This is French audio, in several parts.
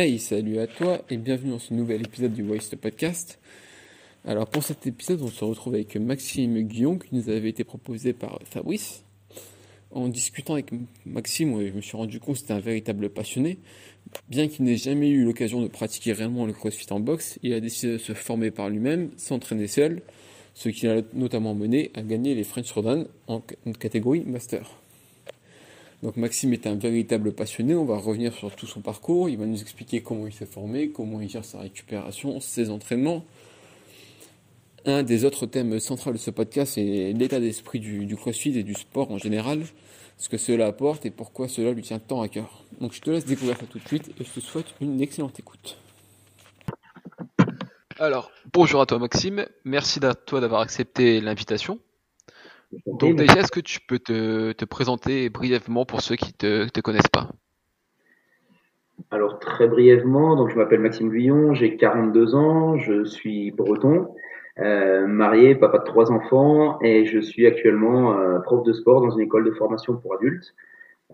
Hey, salut à toi et bienvenue dans ce nouvel épisode du Waste Podcast. Alors pour cet épisode, on se retrouve avec Maxime Guillon qui nous avait été proposé par Fabrice. En discutant avec Maxime, je me suis rendu compte que c'était un véritable passionné. Bien qu'il n'ait jamais eu l'occasion de pratiquer réellement le crossfit en boxe, il a décidé de se former par lui-même, s'entraîner seul, ce qui l'a notamment mené à gagner les French Rodan en catégorie Master. Donc Maxime est un véritable passionné, on va revenir sur tout son parcours, il va nous expliquer comment il s'est formé, comment il gère sa récupération, ses entraînements. Un des autres thèmes centraux de ce podcast est l'état d'esprit du, crossfit et du sport en général, ce que cela apporte et pourquoi cela lui tient tant à cœur. Donc je te laisse découvrir ça tout de suite et je te souhaite une excellente écoute. Alors, bonjour à toi Maxime, merci à toi d'avoir accepté l'invitation. Donc déjà, est-ce que tu peux te, présenter brièvement pour ceux qui ne te, connaissent pas? Alors très brièvement, donc je m'appelle Maxime Guillon, j'ai 42 ans, je suis breton, euh, marié, papa de trois enfants et je suis actuellement euh, prof de sport dans une école de formation pour adultes.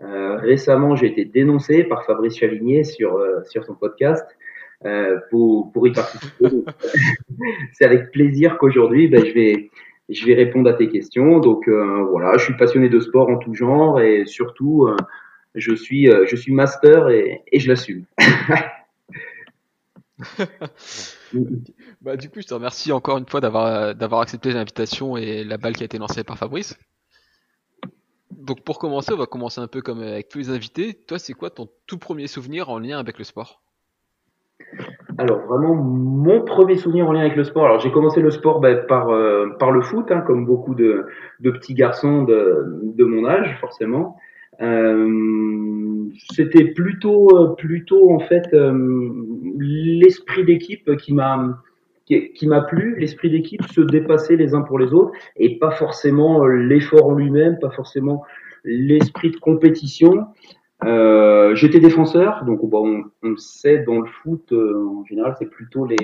Euh, récemment, j'ai été dénoncé par Fabrice Chavigné sur, sur son podcast pour, pour y participer. C'est avec plaisir qu'aujourd'hui, ben, je vais je vais répondre à tes questions. Donc euh, voilà, je suis passionné de sport en tout genre et surtout, euh, je suis euh, je suis master et, et je l'assume. bah, du coup, je te remercie encore une fois d'avoir d'avoir accepté l'invitation et la balle qui a été lancée par Fabrice. Donc pour commencer, on va commencer un peu comme avec tous les invités. Toi, c'est quoi ton tout premier souvenir en lien avec le sport? Alors vraiment mon premier souvenir en lien avec le sport. Alors j'ai commencé le sport ben, par euh, par le foot, hein, comme beaucoup de, de petits garçons de, de mon âge forcément. Euh, C'était plutôt euh, plutôt en fait euh, l'esprit d'équipe qui m'a qui m'a plu, l'esprit d'équipe, se dépasser les uns pour les autres et pas forcément l'effort en lui-même, pas forcément l'esprit de compétition. Euh, J'étais défenseur, donc bon, on, on, sait dans le foot, euh, en général, c'est plutôt les,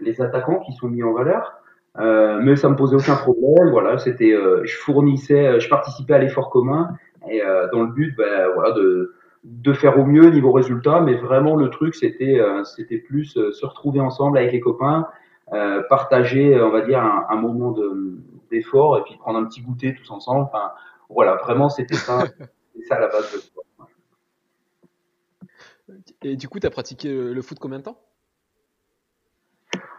les attaquants qui sont mis en valeur. Euh, mais ça me posait aucun problème. Voilà, c'était, euh, je fournissais, je participais à l'effort commun et euh, dans le but, ben, voilà, de, de faire au mieux niveau résultat. Mais vraiment, le truc, c'était, c'était plus se retrouver ensemble avec les copains, partager, on va dire, un, un moment de, d'effort et puis prendre un petit goûter tous ensemble. Enfin, voilà, vraiment, c'était ça, c'est ça la base de sport. Et du coup, tu as pratiqué le foot combien de temps?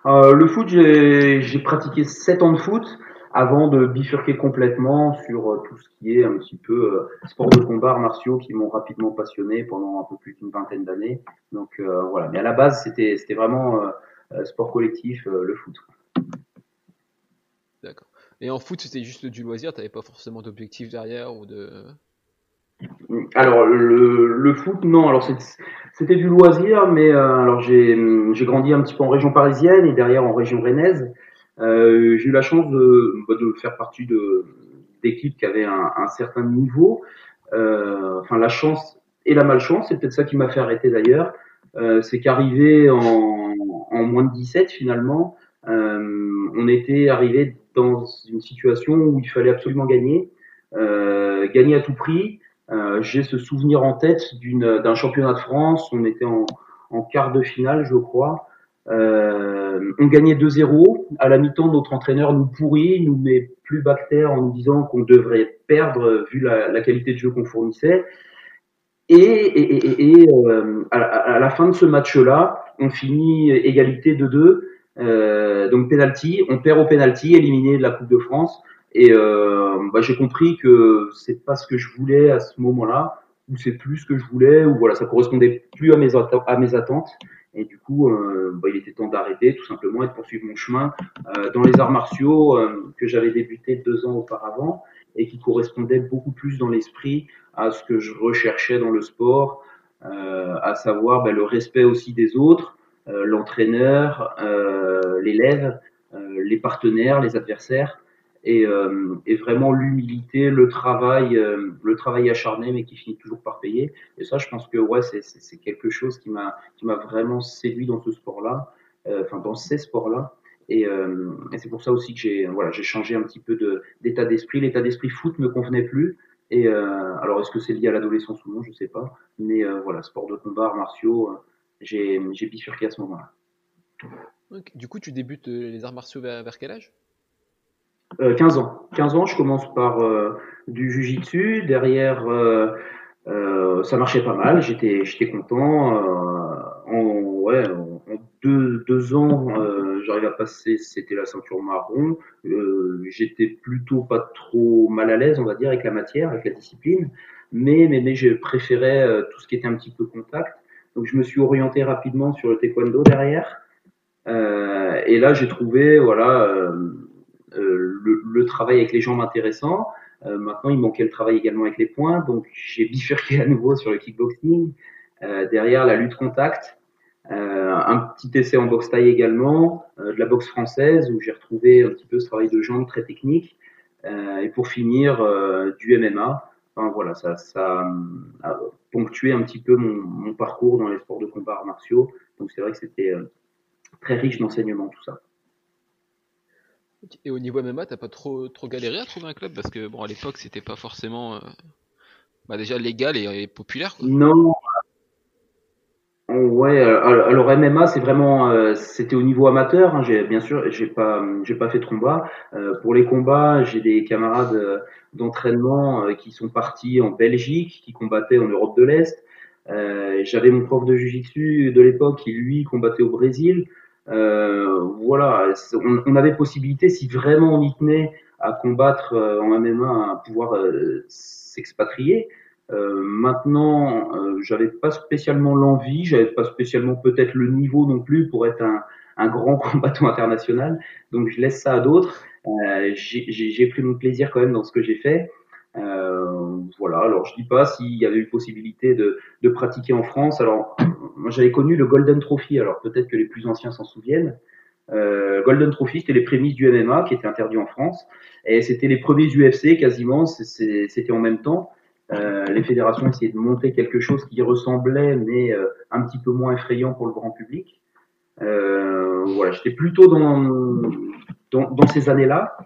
Euh, Le foot, j'ai pratiqué 7 ans de foot avant de bifurquer complètement sur euh, tout ce qui est un petit peu euh, sport de combat, martiaux qui m'ont rapidement passionné pendant un peu plus d'une vingtaine d'années. Donc euh, voilà, mais à la base, c'était vraiment sport collectif, le foot. D'accord. Et en foot, c'était juste du loisir, tu n'avais pas forcément d'objectif derrière ou de alors le, le, foot, non. Alors c'était du loisir, mais euh, alors j'ai grandi un petit peu en région parisienne et derrière en région rennaise. Euh, j'ai eu la chance de, bah, de faire partie de d'équipes qui avaient un, un, certain niveau. Euh, enfin la chance et la malchance, c'est peut-être ça qui m'a fait arrêter d'ailleurs. Euh, c'est qu'arrivé en, en, moins de 17 finalement, euh, on était arrivé dans une situation où il fallait absolument gagner, gagner à tout prix. Euh, j'ai ce souvenir en tête d'un championnat de France. On était en, en, quart de finale, je crois. Euh, on gagnait 2-0. À la mi-temps, notre entraîneur nous pourrit, nous met plus bactère en nous disant qu'on devrait perdre vu la, la, qualité de jeu qu'on fournissait. Et, et, et, et euh, à, la fin de ce match-là, on finit égalité de 2. Euh, donc penalty, on perd au penalty, éliminé de la Coupe de France. Et euh, bah, j'ai compris que c'est pas ce que je voulais à ce moment-là, ou c'est plus ce que je voulais, ou voilà, ça correspondait plus à mes, à mes attentes. Et du coup, euh, bah, il était temps d'arrêter tout simplement et de poursuivre mon chemin euh, dans les arts martiaux euh, que j'avais débuté deux ans auparavant et qui correspondait beaucoup plus dans l'esprit à ce que je recherchais dans le sport, euh, à savoir bah, le respect aussi des autres, l'entraîneur, l'élève, les partenaires, les adversaires et, euh, et vraiment l'humilité, le travail, euh, le travail acharné, mais qui finit toujours par payer. Et ça, je pense que ouais, c'est quelque chose qui m'a qui m'a vraiment séduit dans ce sport-là, euh, enfin dans ces sports-là. Et, euh, et c'est pour ça aussi que j'ai voilà, j'ai changé un petit peu d'état d'esprit. L'état d'esprit foot me convenait plus. Et euh, alors, est-ce que c'est lié à l'adolescence ou non Je sais pas. Mais voilà, sport de combat, martiaux, j'ai bifurqué à ce moment-là. Du coup, tu débutes les arts martiaux vers quel âge? 15 ans. 15 ans, je commence par du jujitsu. Derrière, ça marchait pas mal. J'étais, j'étais content. en, ouais, en deux, deux ans, j'arrive à passer, c'était la ceinture marron. Euh, J'étais plutôt pas trop mal à l'aise, on va dire, avec la matière, avec la discipline, mais, mais, mais je préférais euh, tout ce qui était un petit peu contact. Donc je me suis orienté rapidement sur le taekwondo derrière. Euh, et là, j'ai trouvé voilà euh, euh, le, le, travail avec les jambes intéressant. maintenant, il manquait le travail également avec les poings, donc j'ai bifurqué à nouveau sur le kickboxing. derrière, la lutte contact. Euh, un petit essai en boxe taille également, euh, de la boxe française où j'ai retrouvé un petit peu ce travail de jambes très technique. Euh, et pour finir, du MMA. Enfin, voilà, ça, ça a ponctué un petit peu mon, mon, parcours dans les sports de combat martiaux. Donc c'est vrai que c'était très riche d'enseignement tout ça. Et au niveau MMA, t'as pas trop trop galéré à trouver un club parce que bon à l'époque c'était pas forcément bah déjà légal et, populaire. Non, Ouais, euh, alors MMA c'est vraiment euh, c'était au niveau amateur. Hein, j'ai bien sûr j'ai pas j'ai pas fait de combat. Euh, pour les combats, j'ai des camarades d'entraînement qui sont partis en Belgique, qui combattaient en Europe de l'Est. J'avais mon prof de jiu-jitsu de l'époque qui lui combattait au Brésil. Voilà, on, on, avait possibilité si vraiment on y tenait à combattre en MMA, à pouvoir s'expatrier. Euh, maintenant, euh, j'avais pas spécialement l'envie, j'avais pas spécialement peut-être le niveau non plus pour être un, un grand combattant international. Donc je laisse ça à d'autres. Euh, j'ai pris mon plaisir quand même dans ce que j'ai fait. Euh, voilà. Alors je dis pas s'il y avait eu possibilité de, de pratiquer en France. Alors moi j'avais connu le Golden Trophy. Alors peut-être que les plus anciens s'en souviennent. Euh, Golden Trophy, c'était les prémices du MMA qui étaient interdits en France, et c'était les premiers UFC quasiment. C'était en même temps. Euh, les fédérations essayaient de monter quelque chose qui ressemblait, mais euh, un petit peu moins effrayant pour le grand public. Euh, voilà, j'étais plutôt dans, dans, dans ces années-là.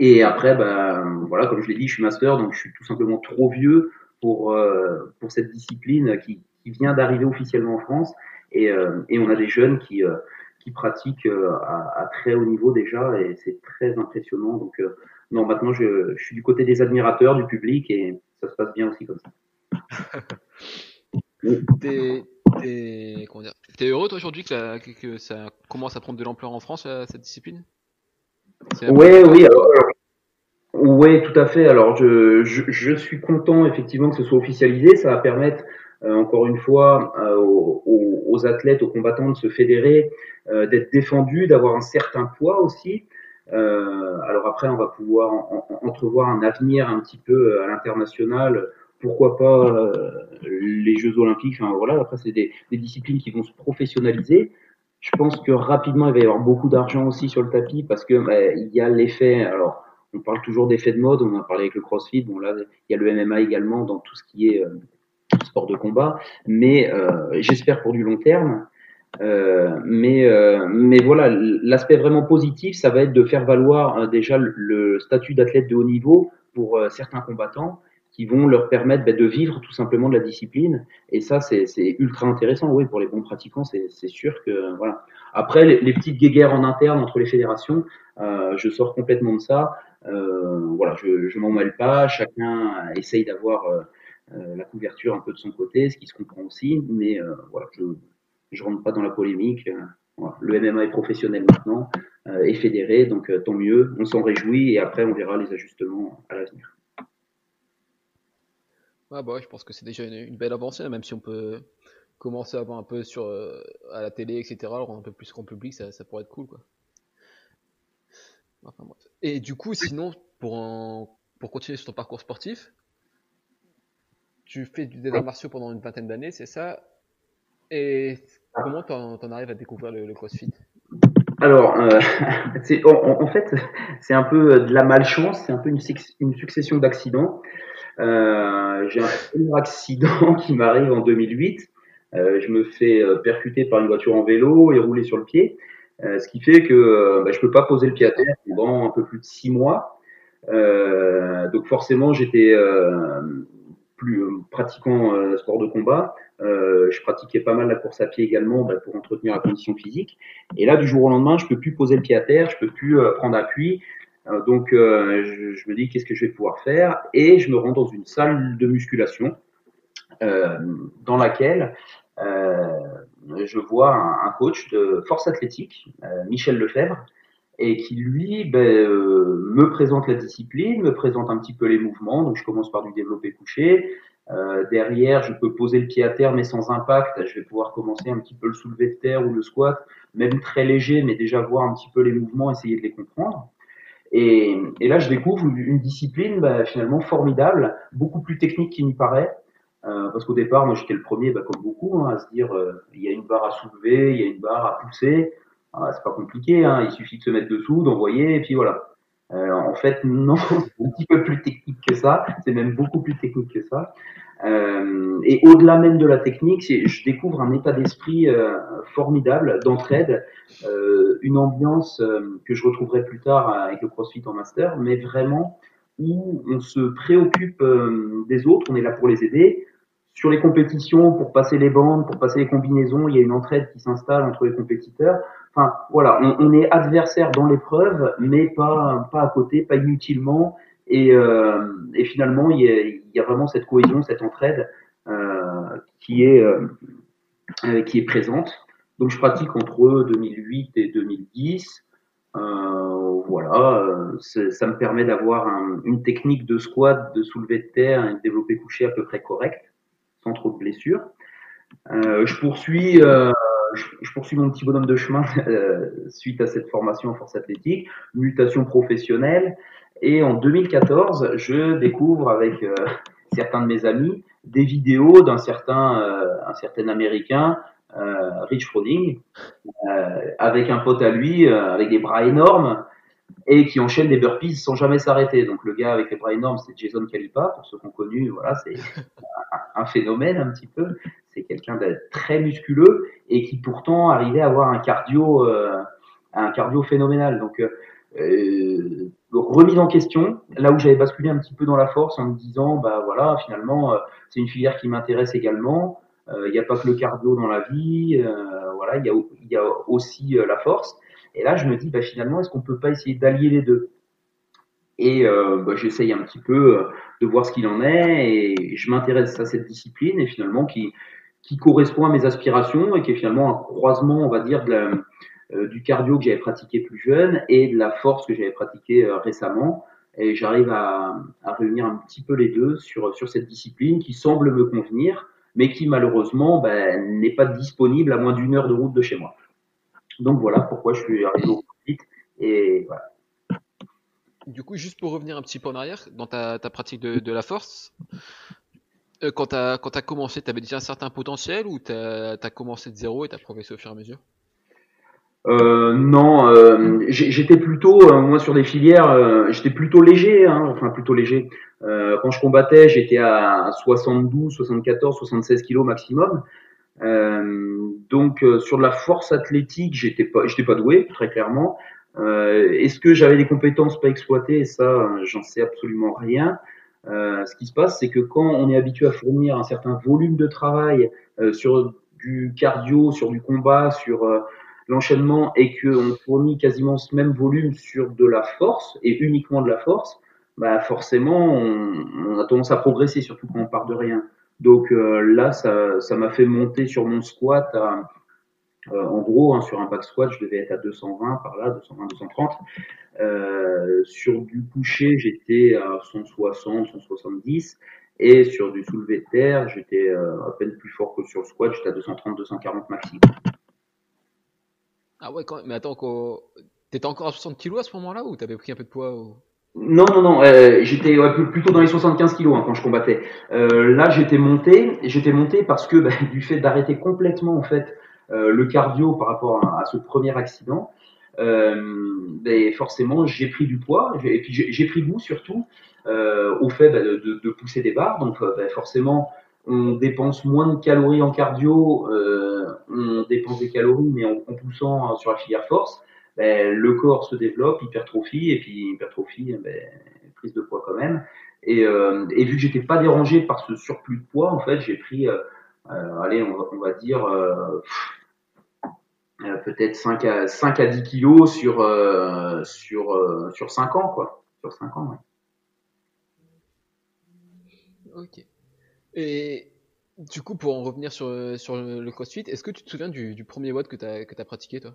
Et après, ben, voilà, comme je l'ai dit, je suis master, donc je suis tout simplement trop vieux pour, euh, pour cette discipline qui, qui vient d'arriver officiellement en France. Et, et, on a des jeunes qui, qui pratiquent à, à, très haut niveau déjà, et c'est très impressionnant. Donc, non, maintenant, je, je, suis du côté des admirateurs, du public, et ça se passe bien aussi comme ça. T'es es, heureux toi aujourd'hui que, que, ça commence à prendre de l'ampleur en France, cette discipline? Oui, oui. oui, tout à fait. Alors, je, je, suis content effectivement que ce soit officialisé. Ça va permettre, euh, encore une fois, euh, aux, athlètes, aux combattants de se fédérer, euh, d'être défendus, d'avoir un certain poids aussi. Alors après, on va pouvoir entrevoir un avenir un petit peu à l'international. Pourquoi pas les Jeux Olympiques enfin, voilà, Après, c'est des, des, disciplines qui vont se professionnaliser. Je pense que rapidement, il va y avoir beaucoup d'argent aussi sur le tapis parce que bah, il y a l'effet. Alors, on parle toujours d'effet de mode. On a parlé avec le CrossFit. Bon là, il y a le MMA également dans tout ce qui est sport de combat. Mais j'espère pour du long terme. Euh, mais, euh, mais voilà, l'aspect vraiment positif, ça va être de faire valoir euh, déjà le, statut d'athlète de haut niveau pour certains combattants qui vont leur permettre bah, de vivre tout simplement de la discipline. Et ça, c'est ultra intéressant, oui, pour les bons pratiquants, c'est sûr que voilà. Après, les, les, petites guéguerres en interne entre les fédérations, je sors complètement de ça. voilà, je, je m'en mêle pas. Chacun essaye d'avoir la couverture un peu de son côté, ce qui se comprend aussi. Mais voilà, je je rentre pas dans la polémique. Euh, le MMA est professionnel maintenant, euh, est fédéré, donc euh, tant mieux. On s'en réjouit et après on verra les ajustements à l'avenir. Ah bah je pense que c'est déjà une, belle avancée, même si on peut commencer à voir un peu sur à la télé, etc. Alors un peu plus grand public, ça, ça pourrait être cool, quoi. Enfin, Et du coup, sinon, pour pour continuer sur ton parcours sportif, tu fais du arts martiaux pendant une vingtaine d'années, c'est ça? Et Comment t'en, en arrives à découvrir le, CrossFit? Alors, euh, en, en, fait, c'est un peu de la malchance, c'est un peu une, une succession d'accidents. Euh, j'ai un premier accident qui m'arrive en 2008. Euh, je me fais euh, percuter par une voiture en vélo et rouler sur le pied, euh, ce qui fait que euh, bah, je peux pas poser le pied à terre pendant un peu plus de six mois. donc forcément, j'étais plus pratiquant sport de combat, je pratiquais pas mal la course à pied également bah, pour entretenir la condition physique. Et là, du jour au lendemain, je peux plus poser le pied à terre, je peux plus prendre appui. Donc, je, je, me dis qu'est-ce que je vais pouvoir faire? Et je me rends dans une salle de musculation dans laquelle je vois un, coach de force athlétique, Michel Lefebvre, et qui lui ben, euh, me présente la discipline, me présente un petit peu les mouvements. Donc je commence par du développé couché. Euh, derrière, je peux poser le pied à terre mais sans impact. Je vais pouvoir commencer un petit peu le soulevé de terre ou le squat, même très léger, mais déjà voir un petit peu les mouvements, essayer de les comprendre. Et, et là, je découvre une discipline ben, finalement formidable, beaucoup plus technique qu'il n'y paraît. Euh, parce qu'au départ, moi j'étais le premier, ben, comme beaucoup, hein, à se dire euh, il y a une barre à soulever, il y a une barre à pousser. Ah, c'est pas compliqué, hein, il suffit de se mettre dessous, d'envoyer, et puis voilà. Euh, en fait, non, c'est un petit peu plus technique que ça. C'est même beaucoup plus technique que ça. Euh, et au-delà même de la technique, je découvre un état d'esprit euh, formidable, d'entraide, euh, une ambiance euh, que je retrouverai plus tard avec le CrossFit en master, mais vraiment où on se préoccupe euh, des autres, on est là pour les aider. Sur les compétitions, pour passer les bandes, pour passer les combinaisons, il y a une entraide qui s'installe entre les compétiteurs. Enfin, voilà, on, est adversaire dans l'épreuve, mais pas, pas à côté, pas inutilement. Et, euh, finalement, il y, a, vraiment cette cohésion, cette entraide euh, qui, est, euh, qui est présente. Donc, je pratique entre 2008 et 2010. Euh, voilà, ça me permet d'avoir un, une technique de squat, de soulevé de terre et de développé couché à peu près correcte, sans trop de blessures. Je poursuis je, poursuis mon petit bonhomme de chemin euh, suite à cette formation en force athlétique, mutation professionnelle. Et en 2014, je découvre avec euh, certains de mes amis des vidéos d'un certain, euh, un certain américain, Rich Froning, avec un pote à lui, avec des bras énormes, et qui enchaîne des burpees sans jamais s'arrêter. Donc le gars avec les bras énormes, c'est Jason Kalipa, pour ceux qu'on connu, voilà, c'est un phénomène un petit peu c'est quelqu'un de très musculeux et qui pourtant arrivait à avoir un cardio, euh, un cardio phénoménal. Donc, euh, euh, remise en question, là où j'avais basculé un petit peu dans la force en me disant, bah voilà, finalement, c'est une filière qui m'intéresse également. Il n'y a pas que le cardio dans la vie, voilà, il y a aussi la force. Et là, je me dis, bah, finalement, est-ce qu'on peut pas essayer d'allier les deux? Et euh, bah, j'essaye un petit peu de voir ce qu'il en est et je m'intéresse à cette discipline et finalement qui, qui correspond à mes aspirations et qui est finalement un croisement, on va dire, de la, euh, du cardio que j'avais pratiqué plus jeune et de la force que j'avais pratiqué euh, récemment. Et j'arrive à, à, réunir un petit peu les deux sur, sur cette discipline qui semble me convenir, mais qui malheureusement ben, n'est pas disponible à moins d'une heure de route de chez moi. Donc voilà pourquoi je suis arrivé au vite. Et voilà. Du coup, juste pour revenir un petit peu en arrière, dans ta, ta pratique de, de la force, euh, quand tu as, as, commencé, tu avais déjà un certain potentiel ou tu as, commencé de zéro et tu as progressé au fur et à mesure? Euh, non, euh, j'étais plutôt moi sur des filières, j'étais plutôt léger, hein, enfin plutôt léger. quand je combattais, j'étais à 72, 74, 76 kilos maximum. Donc sur de la force athlétique, j'étais pas, j'étais pas doué très clairement. Est-ce que j'avais des compétences pas exploitées? Ça, j'en sais absolument rien. Euh, ce qui se passe, c'est que quand on est habitué à fournir un certain volume de travail euh, sur du cardio, sur du combat, sur euh, l'enchaînement, et qu'on fournit quasiment ce même volume sur de la force, et uniquement de la force, bah forcément, on a tendance à progresser, surtout quand on part de rien. Donc là, ça m'a fait monter sur mon squat à, en gros, hein, sur un back squat, je devais être à 220 par là, 220, 230. Euh, sur du coucher, j'étais à 160, 170. Et sur du soulevé de terre, j'étais euh, à peine plus fort que sur le squat, j'étais à 230, 240 maxi. Ah ouais, quand mais attends, t'étais encore à 60 kg à ce moment-là ou t'avais pris un peu de poids Non, non, non, euh, j'étais plutôt dans les 75 kg hein, quand je combattais. Euh, là, j'étais monté, j'étais monté parce que bah, du fait d'arrêter complètement en fait euh, le cardio par rapport à, ce premier accident, euh, ben forcément j'ai pris du poids et puis j'ai pris goût surtout euh, au fait ben, de, de, pousser des barres. Donc ben, forcément on dépense moins de calories en cardio, on dépense des calories, mais en, en poussant sur la filière force, ben, le corps se développe, hypertrophie, et puis hypertrophie, ben, prise de poids quand même. Et, euh, et vu que j'étais pas dérangé par ce surplus de poids, en fait, j'ai pris, euh, euh, allez, on va, dire peut-être 5 à 5 à 10 kilos sur sur sur 5 ans, quoi. Sur 5 ans, ouais. Ok. Et du coup, pour en revenir sur, sur le CrossFit, est-ce que tu te souviens du, premier WOD que tu as, pratiqué, toi?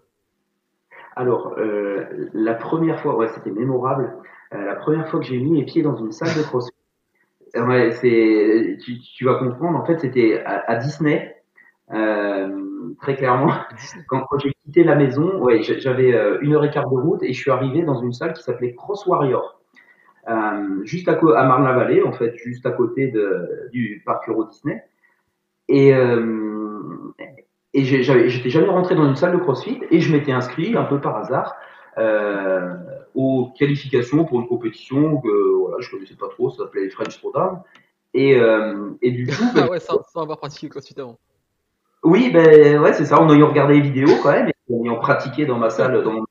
Alors, euh, la première fois, ouais, c'était mémorable. Euh, la première fois que j'ai mis les pieds dans une salle de CrossFit, ouais, c'est, tu, tu vas comprendre. En fait, c'était à, à Disney, euh, très clairement. Quand, quand j'ai quitté la maison, ouais, j'a- j'avais euh, une heure et quart de route et je suis arrivé dans une salle qui s'appelait Cross Warrior, euh, juste à, à Marne-la-Vallée, en fait, juste à côté de, du parc Euro Disney. Et, euh, et j'étais jamais rentré dans une salle de CrossFit et je m'étais inscrit un peu par hasard euh, aux qualifications pour une compétition que voilà, je connaissais pas trop, ça s'appelait French Throwdown. Et, euh, et du coup, ben, Ah ouais, sans, sans avoir pratiqué le CrossFit avant. oui, ben ouais, c'est ça, en ayant regardé les vidéos quand même, et en ayant pratiqué dans ma salle, dans mon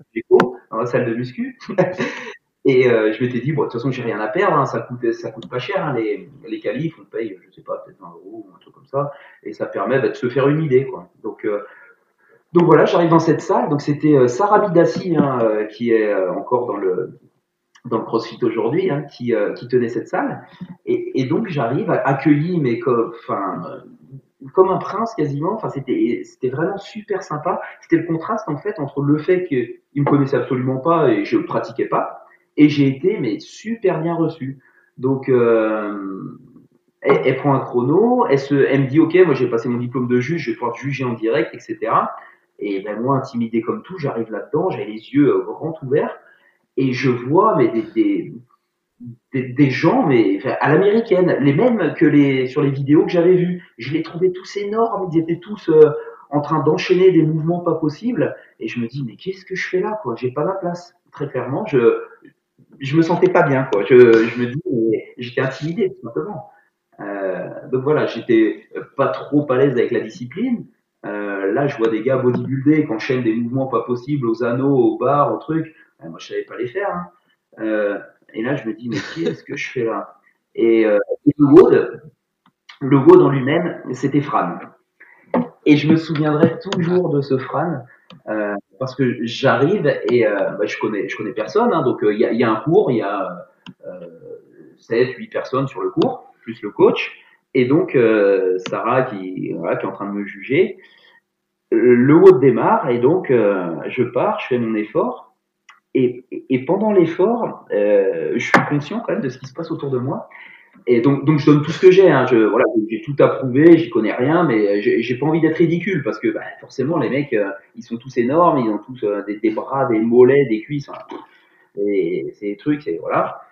dans ma salle de muscu. Et euh, je m'étais dit, bon, de toute façon, j'ai rien à perdre, hein, ça coûte, ça coûte pas cher, hein, les, les qualifs, on paye, je sais pas, peut-être 20 euros ou un truc comme ça, et ça permet bah, de se faire une idée, quoi. Donc, euh, donc voilà, j'arrive dans cette salle, donc c'était euh, Sarah Bidassi, hein, euh, qui est euh, encore dans le dans le CrossFit aujourd'hui, hein, qui, euh, qui tenait cette salle, et, et donc j'arrive accueilli, mais comme, enfin, comme un prince quasiment, enfin c'était c'était vraiment super sympa. C'était le contraste en fait entre le fait qu'il me connaissait absolument pas et je le pratiquais pas, et j'ai été mais super bien reçu. Donc elle, prend un chrono, elle, se, elle me dit ok, moi j'ai passé mon diplôme de juge, je vais pouvoir juger en direct, etc. Et ben moi intimidé comme tout, j'arrive là-dedans, j'ai les yeux euh, grands ouverts et je vois mais des, des, des, gens mais à l'américaine, les mêmes que les sur les vidéos que j'avais vues. Je les trouvais tous énormes, ils étaient tous euh, en train d'enchaîner des mouvements pas possibles et je me dis mais qu'est-ce que je fais là quoi? J'ai pas ma place. Très clairement, je je me sentais pas bien quoi. Je, je me dis j'étais intimidé tout simplement. Euh, donc voilà, j'étais pas trop à l'aise avec la discipline. Euh, là, je vois des gars bodybuildés qui enchaînent des mouvements pas possibles aux anneaux, aux barres, aux trucs. Euh, moi, je savais pas les faire. Hein. Euh, et là, je me dis, mais qu'est-ce que je fais là? Et, euh, le WOD, le WOD en lui-même, c'était Fran. Et je me souviendrai toujours de ce Fran euh, parce que j'arrive et euh, bah, je connais, je connais personne. Hein, donc il y, a, y, a, un cours, il y a euh, 7, 8 personnes sur le cours, plus le coach. Et donc euh, Sarah qui, voilà, qui est en train de me juger. Le WOD démarre et donc euh, je pars, je fais mon effort. Et, et pendant l'effort, euh, je suis conscient quand même de ce qui se passe autour de moi. Et donc, donc je donne tout ce que j'ai. Hein. Je, voilà, j'ai tout approuvé, j'y connais rien, mais j'ai pas envie d'être ridicule parce que bah, forcément les mecs, euh, ils sont tous énormes, ils ont tous euh, des, bras, des mollets, des cuisses, et c'est des trucs, et voilà.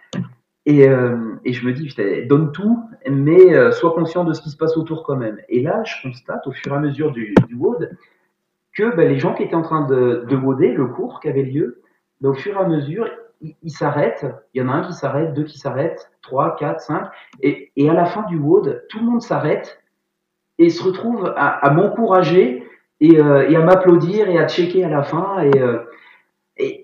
Et, euh, et je me dis, donne tout, mais sois conscient de ce qui se passe autour quand même. Et là, je constate au fur et à mesure du, du WOD que bah, les gens qui étaient en train de, de WODer le cours qui avait lieu, bah, au fur et à mesure, ils il s'arrêtent. Il y en a un qui s'arrête, deux qui s'arrêtent, trois, quatre, cinq. Et, à la fin du WOD, tout le monde s'arrête et se retrouve à, m'encourager et, euh, et, à m'applaudir et à checker à la fin. Et, euh,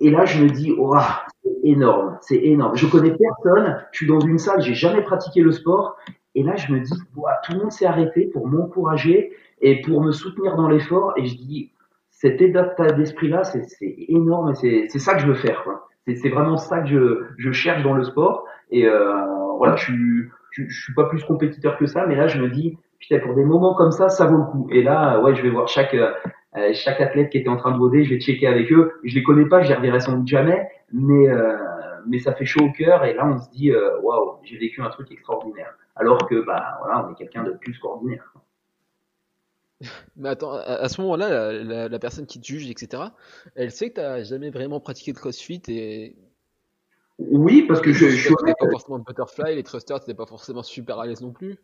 là, je me dis, oh, c'est énorme, c'est énorme. Je connais personne. Je suis dans une salle, j'ai jamais pratiqué le sport. Et là, je me dis, oh, tout le monde s'est arrêté pour m'encourager et pour me soutenir dans l'effort. Et je dis, cet état d'esprit-là, c'est énorme et c'est ça que je veux faire. Quoi. C'est vraiment ça que je, je, cherche dans le sport. Et euh, voilà, je suis, je, suis pas plus compétiteur que ça, mais là, je me dis, putain, pour des moments comme ça, ça vaut le coup. Et là, ouais, je vais voir chaque, euh, chaque athlète qui était en train de voder, je vais checker avec eux. Je les connais pas, je les reverrai sans doute jamais, mais, euh, mais ça fait chaud au cœur. Et là, on se dit, waouh, j'ai vécu un truc extraordinaire. Alors que, bah, voilà, on est quelqu'un de plus qu'ordinaire. Mais attends, à, à ce moment-là, la, la, la, personne qui te juge, etc., elle sait que tu n'as jamais vraiment pratiqué de crossfit et. Oui, parce que je, je suis. pas forcément de butterfly, les thrusters, t'étais pas forcément super à l'aise non plus.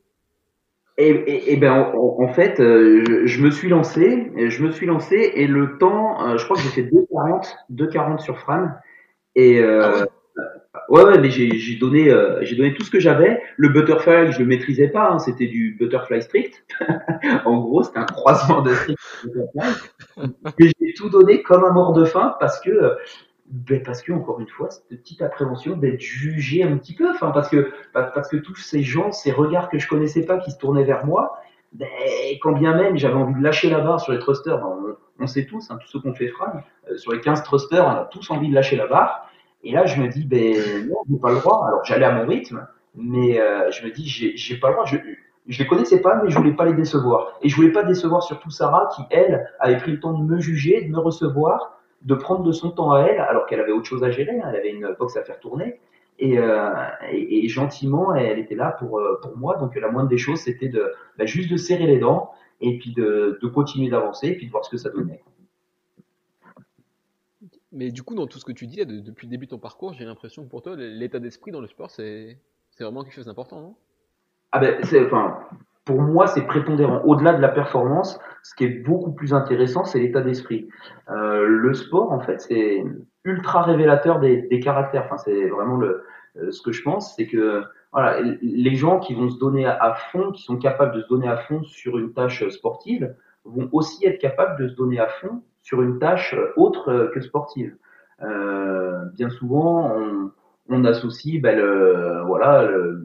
Et, et, et ben en, en fait, euh, je, je, me suis lancé, je me suis lancé et le temps, euh, je crois que j'ai fait 2,40, 2,40 sur Fran. Et euh, ah ouais. Ouais, ouais, mais j'ai donné, euh, j'ai donné tout ce que j'avais. Le butterfly, je le maîtrisais pas, hein, c'était du butterfly strict. en gros, c'était un croisement de strict. mais j'ai tout donné comme un mort de faim parce que ben parce que encore une fois, cette petite appréhension d'être jugé un petit peu, enfin parce que parce que tous ces gens, ces regards que je connaissais pas qui se tournaient vers moi, ben, quand bien même j'avais envie de lâcher la barre sur les thrusters, ben, on, sait tous, hein, tous ceux qu'on fait Fran, euh, sur les 15 thrusters, on a tous envie de lâcher la barre. Et là, je me dis, ben non, j'ai pas le droit. Alors j'allais à mon rythme, mais euh, je me dis, j'ai pas le droit. Je, je les connaissais pas, mais je voulais pas les décevoir. Et je voulais pas décevoir surtout Sarah, qui elle avait pris le temps de me juger, de me recevoir, de prendre de son temps à elle, alors qu'elle avait autre chose à gérer. Hein. Elle avait une box à faire tourner. Et, euh, et, et, gentiment, elle était là pour, euh, pour moi. Donc la moindre des choses, c'était de bah, juste de serrer les dents et puis de, de continuer d'avancer et puis de voir ce que ça donnait. Mais du coup, dans tout ce que tu dis depuis le début de ton parcours, j'ai l'impression que pour toi, l'état d'esprit dans le sport, c'est vraiment quelque chose d'important, non? Ah ben, enfin, pour moi, c'est prépondérant. Au-delà de la performance, ce qui est beaucoup plus intéressant, c'est l'état d'esprit. Euh, le sport, en fait, c'est ultra révélateur des, des caractères. Enfin, c'est vraiment le, euh, ce que je pense, c'est que voilà, les gens qui vont se donner à fond, qui sont capables de se donner à fond sur une tâche sportive, vont aussi être capables de se donner à fond sur une tâche autre que sportive. Euh, bien souvent, on, on associe ben, le, voilà, le,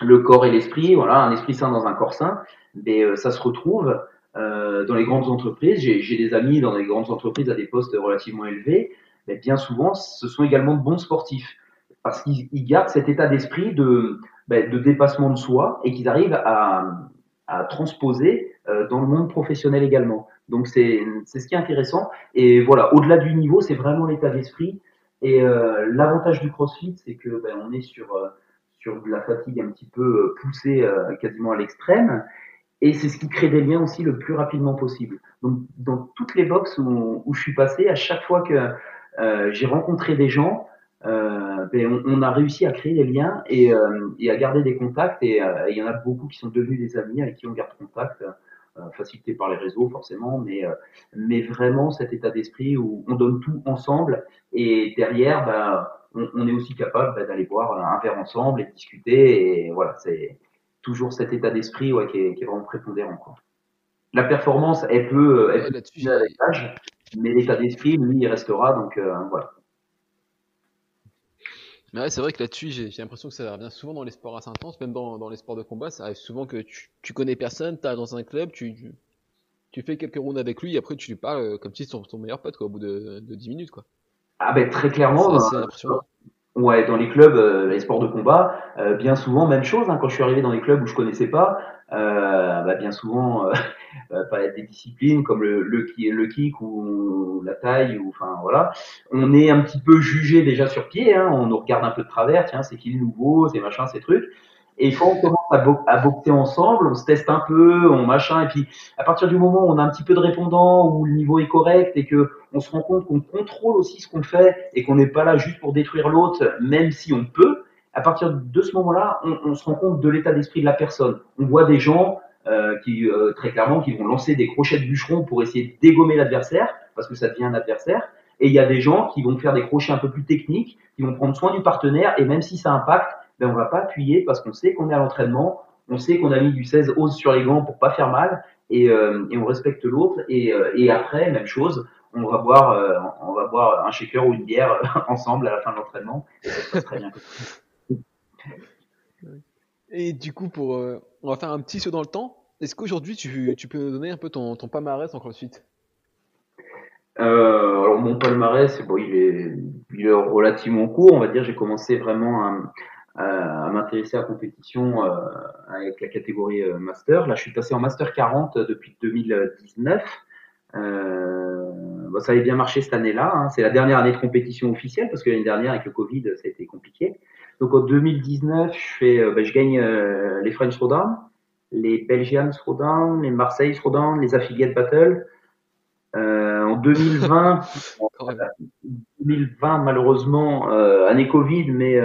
le corps et l'esprit, voilà, un esprit sain dans un corps sain, mais euh, ça se retrouve euh, dans les grandes entreprises. J'ai des amis dans les grandes entreprises à des postes relativement élevés, mais bien souvent, ce sont également de bons sportifs parce qu'ils gardent cet état d'esprit de, ben, de dépassement de soi et qu'ils arrivent à, à transposer euh, dans le monde professionnel également. Donc c'est ce qui est intéressant. Et voilà, au-delà du niveau, c'est vraiment l'état d'esprit. Et euh, l'avantage du CrossFit, c'est que ben, on est sur euh, sur de la fatigue un petit peu poussée quasiment à l'extrême. Et c'est ce qui crée des liens aussi le plus rapidement possible. Donc dans toutes les boxes où, où je suis passé, à chaque fois que j'ai rencontré des gens, euh, ben, on, a réussi à créer des liens et, euh, et à garder des contacts. Et euh, il y en a beaucoup qui sont devenus des amis avec qui on garde contact, facilité par les réseaux forcément, mais, mais vraiment cet état d'esprit où on donne tout ensemble et derrière, ben, on, on, est aussi capable ben, d'aller boire un verre ensemble et discuter. Et voilà, c'est toujours cet état d'esprit ouais, qui, est, qui est vraiment prépondérant. Quoi. La performance, elle peut, elle peut avec l'âge, mais l'état d'esprit, lui, il restera. Donc voilà. Mais ouais, c'est vrai que là-dessus, j'ai l'impression que ça revient souvent dans les sports assez intenses, même dans, dans les sports de combat. Ça arrive souvent que tu, tu connais personne, t'as dans un club, tu, tu, fais quelques rounds avec lui, et après tu lui parles euh, comme si c'était ton, meilleur pote, quoi, au bout de, de 10 minutes, quoi. Ah ben très clairement. C'est Ouais, dans les clubs, euh, les sports de combat, euh, bien souvent même chose. Hein, quand je suis arrivé dans les clubs où je connaissais pas, bah, bien souvent euh, pas des disciplines comme le, le, le kick ou la taille ou enfin voilà, on est un petit peu jugé déjà sur pied. Hein, on nous regarde un peu de travers. Tiens, c'est qui le nouveau, c'est machin, ces trucs. Et quand on commence à, à, boxer ensemble, on se teste un peu, on machin, et puis à partir du moment où on a un petit peu de répondant, où le niveau est correct, et que on se rend compte qu'on contrôle aussi ce qu'on fait, et qu'on n'est pas là juste pour détruire l'autre, même si on peut, à partir de ce moment-là, on, se rend compte de l'état d'esprit de la personne. On voit des gens euh, qui, euh, très clairement, qui vont lancer des crochets de bûcheron pour essayer de dégommer l'adversaire, parce que ça devient un adversaire. Et il y a des gens qui vont faire des crochets un peu plus techniques, qui vont prendre soin du partenaire, et même si ça impacte, ben on va pas appuyer parce qu'on sait qu'on est à l'entraînement, on sait qu'on a mis du 16 ose sur les gants pour pas faire mal et, euh, on respecte l'autre et, après même chose, on va boire un shaker ou une bière ensemble à la fin de l'entraînement ça se passe très bien. Et du coup pour on va faire un petit saut dans le temps. Est-ce qu'aujourd'hui tu, tu peux nous donner un peu ton, ton palmarès en CrossFit euh, alors mon palmarès, bon, il est, il est relativement court, on va dire. J'ai commencé vraiment à, à m'intéresser à la compétition euh, avec la catégorie euh, master. Là, je suis passé en master 40 depuis 2019. Euh, bon, ça avait bien marché cette année-là. Hein. C'est la dernière année de compétition officielle parce que l'année dernière avec le Covid, ça a été compliqué. Donc en 2019, je fais, bah, je gagne les French Throwdown, les Belgian Throwdown, les Marseille Throwdown, les Affiliate Battle. Euh, en 2020, 2020 malheureusement année Covid, mais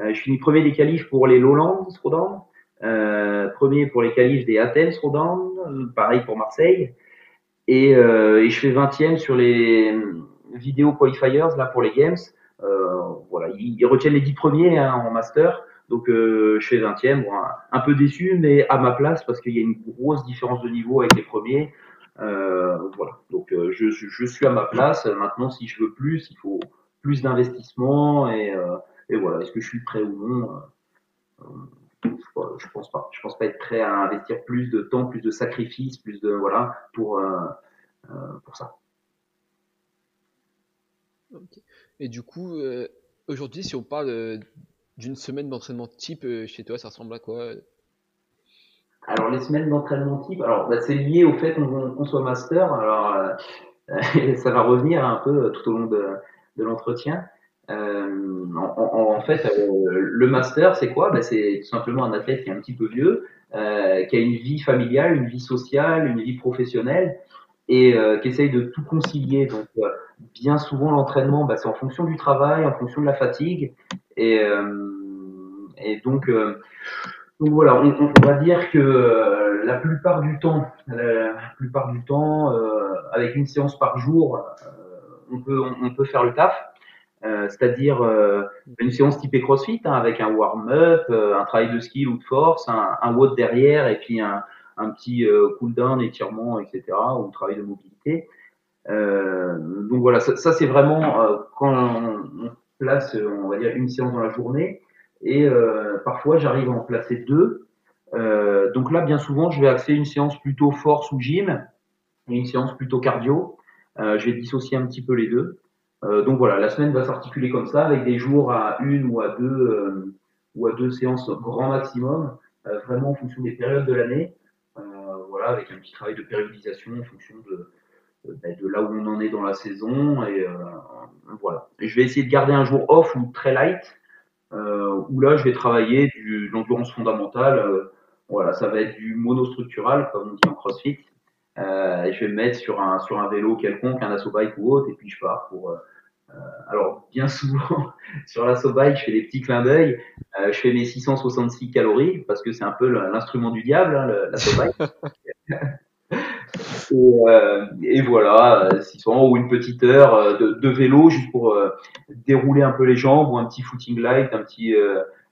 euh, je finis premier des qualifs pour les Lowlands euh, premier pour les qualifs des Athens Rodan, pareil pour Marseille, et, euh, et je fais 20e sur les vidéo qualifiers là pour les games. Euh, voilà, ils, retiennent les 10 premiers hein, en master, donc euh, je fais 20e, bon, un, peu déçu, mais à ma place parce qu'il y a une grosse différence de niveau avec les premiers. Euh, voilà, donc je, je, suis à ma place. Maintenant, si je veux plus, il faut plus d'investissement et, et voilà, est-ce que je suis prêt ou non? Je pense pas. Je pense pas être prêt à investir plus de temps, plus de sacrifices, plus de voilà pour pour ça. Et du coup, aujourd'hui, si on parle d'une semaine d'entraînement type chez toi, ça ressemble à quoi alors les semaines d'entraînement type, alors bah, c'est lié au fait qu'on soit master. Alors euh, ça va revenir un peu euh, tout au long de, de l'entretien. Euh, en, en, fait, euh, le master, c'est quoi? Bah, C'est tout simplement un athlète qui est un petit peu vieux, euh, qui a une vie familiale, une vie sociale, une vie professionnelle, et qui essaye de tout concilier. Donc, bien souvent, l'entraînement, bah, c'est en fonction du travail, en fonction de la fatigue, et, et donc donc voilà, on, va dire que euh, la plupart du temps, la, plupart du temps, euh, avec une séance par jour, euh, on peut on, peut faire le taf. C'est-à-dire une séance typée CrossFit hein, avec un warm-up, un travail de skill ou de force, un, un WOD derrière et puis un, un petit cool-down, étirement, etc. ou un travail de mobilité. donc voilà, ça, ça c'est vraiment quand on place, on va dire, une séance dans la journée. Et euh, parfois, j'arrive à en placer deux. Euh, donc là, bien souvent, je vais axer une séance plutôt force ou gym et une séance plutôt cardio. Euh, je vais dissocier un petit peu les deux. Euh, donc voilà, la semaine va s'articuler comme ça, avec des jours à une ou à deux euh, ou à deux séances grand maximum, euh, vraiment en fonction des périodes de l'année. voilà, avec un petit travail de périodisation en fonction de, ben, de là où on en est dans la saison. Et voilà. Et je vais essayer de garder un jour off ou très light euh, où là je vais travailler du, de l'endurance fondamentale. Euh, voilà, ça va être du monostructural comme on dit en CrossFit. Euh, et je vais me mettre sur un sur un vélo quelconque, un assaut bike ou autre, et puis je pars pour. Euh, alors bien souvent sur l'assaut bike, je fais des petits clins d'œil. Euh, je fais mes 666 calories parce que c'est un peu l'instrument du diable, hein, l'assaut bike. Et, euh, et voilà, 600 ou une petite heure euh, de, de vélo juste pour euh, dérouler un peu les jambes ou un petit footing light, un petit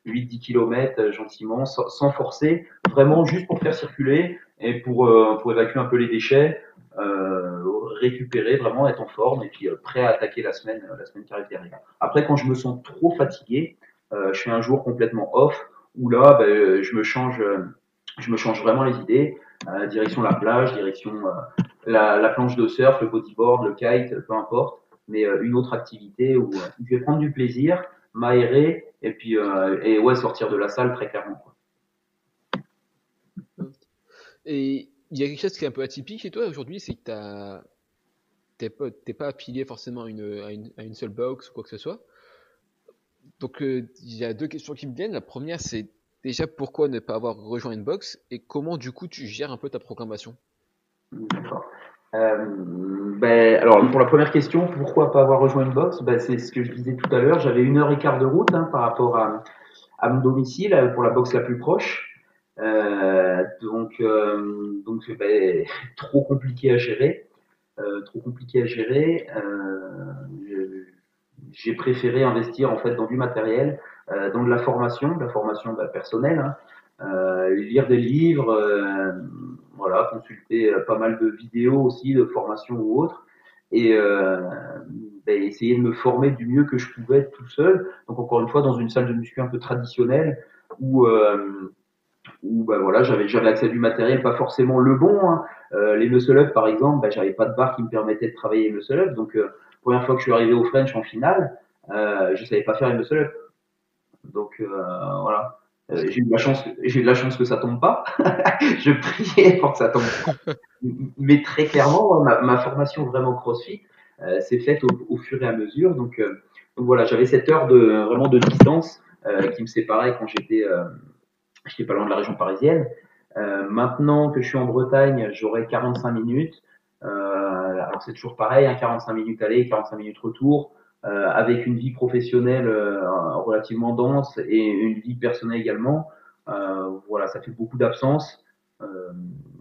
8-10 km gentiment, sans, forcer, vraiment juste pour faire circuler et pour, pour évacuer un peu les déchets, euh, récupérer, vraiment être en forme et puis prêt à attaquer la semaine, la semaine qui arrive derrière. Après, quand je me sens trop fatigué, euh, je fais un jour complètement off où là, ben, je me change, je me change vraiment les idées. Euh, direction la plage, direction euh, la, la, planche de surf, le bodyboard, le kite, peu importe, mais euh, une autre activité où, je vais prendre du plaisir, m'aérer et puis et ouais sortir de la salle très clairement. Quoi. Et il y a quelque chose qui est un peu atypique chez toi aujourd'hui, c'est que t'es pas, pas affilié forcément à une, à, une, à une, seule box ou quoi que ce soit. Donc il y a deux questions qui me viennent. La première c'est Déjà, pourquoi ne pas avoir rejoint une box et comment du coup tu gères un peu ta programmation? D'accord. Euh, ben, alors pour la première question, pourquoi pas avoir rejoint une box? Ben, C'est ce que je disais tout à l'heure. J'avais une heure et quart de route hein, par rapport à, à, mon domicile euh, pour la box la plus proche. Euh, donc, euh, donc ben, trop compliqué à gérer. Euh, trop compliqué à gérer. J'ai préféré investir en fait dans du matériel euh, dans de la formation, de la formation bah, personnelle, hein. euh, lire des livres, euh, voilà, consulter pas mal de vidéos aussi de formation ou autre, et bah, essayer de me former du mieux que je pouvais tout seul. Donc encore une fois dans une salle de muscu un peu traditionnelle où où bah voilà j'avais j'avais accès à du matériel pas forcément le bon hein. euh, les muscle up par exemple bah, j'avais pas de barre qui me permettait de travailler les muscle up donc euh, première fois que je suis arrivé au French en finale euh, je savais pas faire les muscle up donc euh, voilà. Euh, j'ai eu de la chance, eu de la chance que ça tombe pas. je priais pour que ça tombe. Mais très clairement, ma, ma formation vraiment CrossFit euh, s'est faite au, fur et à mesure. Donc, donc voilà, j'avais cette heure de vraiment de distance qui me séparait quand j'étais j'étais pas loin de la région parisienne. maintenant que je suis en Bretagne, j'aurai 45 minutes. alors c'est toujours pareil, hein, 45 minutes aller, 45 minutes retour. Euh, avec une vie professionnelle euh, relativement dense et une vie personnelle également. Euh, voilà, ça fait beaucoup d'absence.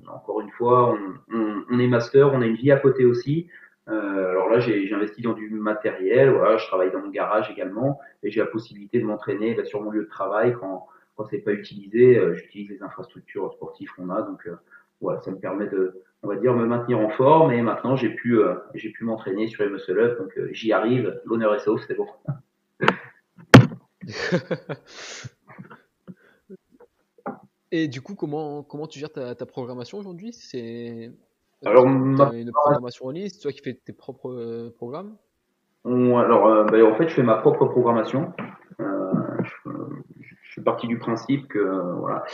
encore une fois, on, on, on, est master, on a une vie à côté aussi. Euh, alors là, j'ai investi dans du matériel. Voilà, je travaille dans mon garage également et j'ai la possibilité de m'entraîner sur mon lieu de travail quand quand c'est pas utilisé. Euh, J'utilise les infrastructures sportives qu'on a, donc euh, voilà, ça me permet de on va dire, me maintenir en forme. Et maintenant, j'ai pu, j'ai pu m'entraîner sur les muscle up. Donc, j'y arrive. L'honneur est sauf, c'est bon. Et du coup, comment, comment tu gères ta, ta programmation aujourd'hui? C'est alors, une programmation en liste, toi qui fais tes propres euh, programmes? Alors, euh, ben, en fait, je fais ma propre programmation. Euh, je, suis parti du principe que, voilà,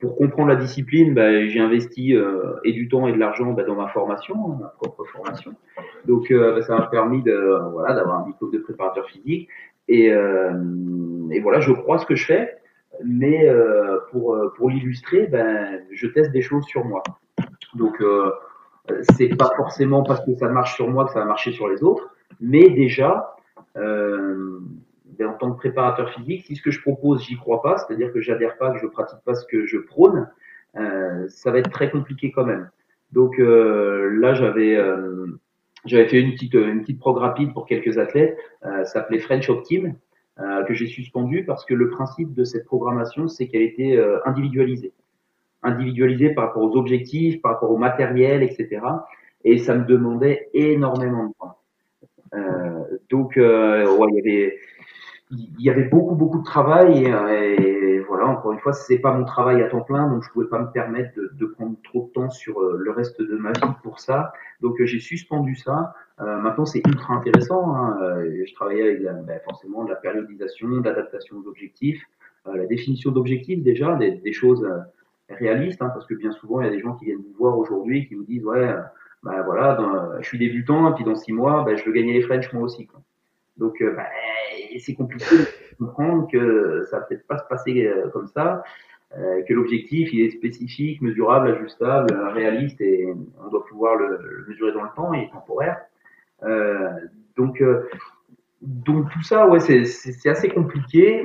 pour comprendre la discipline, ben, j'ai investi et du temps et de l'argent ben, dans ma formation, ma propre formation. Donc, ça m'a permis de, voilà, d'avoir un diplôme de préparateur physique. Et, et voilà, je crois ce que je fais mais pour, pour l'illustrer, ben, je teste des choses sur moi. Donc, euh, c'est pas forcément parce que ça marche sur moi que ça va marcher sur les autres, mais déjà, euh, en tant que préparateur physique, si ce que je propose, j'y crois pas, c'est-à-dire que j'adhère pas, que je pratique pas ce que je prône, euh, ça va être très compliqué quand même. Donc euh, là, j'avais euh, j'avais fait une petite une petite prog rapide pour quelques athlètes, euh, ça s'appelait French Optim, que j'ai suspendu parce que le principe de cette programmation, c'est qu'elle était individualisée individualisé par rapport aux objectifs, par rapport au matériel, etc. Et ça me demandait énormément de temps. Euh, donc, euh, ouais, il y avait il y avait beaucoup beaucoup de travail et, voilà encore une fois c'est pas mon travail à temps plein donc je pouvais pas me permettre de, de prendre trop de temps sur euh, le reste de ma vie pour ça donc j'ai suspendu ça euh, maintenant c'est ultra intéressant hein. je travaillais avec ben, forcément de la périodisation d'adaptation aux objectifs la définition d'objectifs déjà des, des choses réaliste, hein, parce que bien souvent, il y a des gens qui viennent vous voir aujourd'hui qui vous disent, ouais, bah voilà, je suis débutant, et puis dans six mois, bah, je veux gagner les French moi aussi. Quoi. Donc, euh, bah, c'est compliqué de comprendre que ça va peut-être pas se passer euh, comme ça, euh, que l'objectif il est spécifique, mesurable, ajustable, réaliste, et on doit pouvoir le, mesurer dans le temps et temporaire. Euh, donc, donc tout ça, ouais, c'est assez compliqué.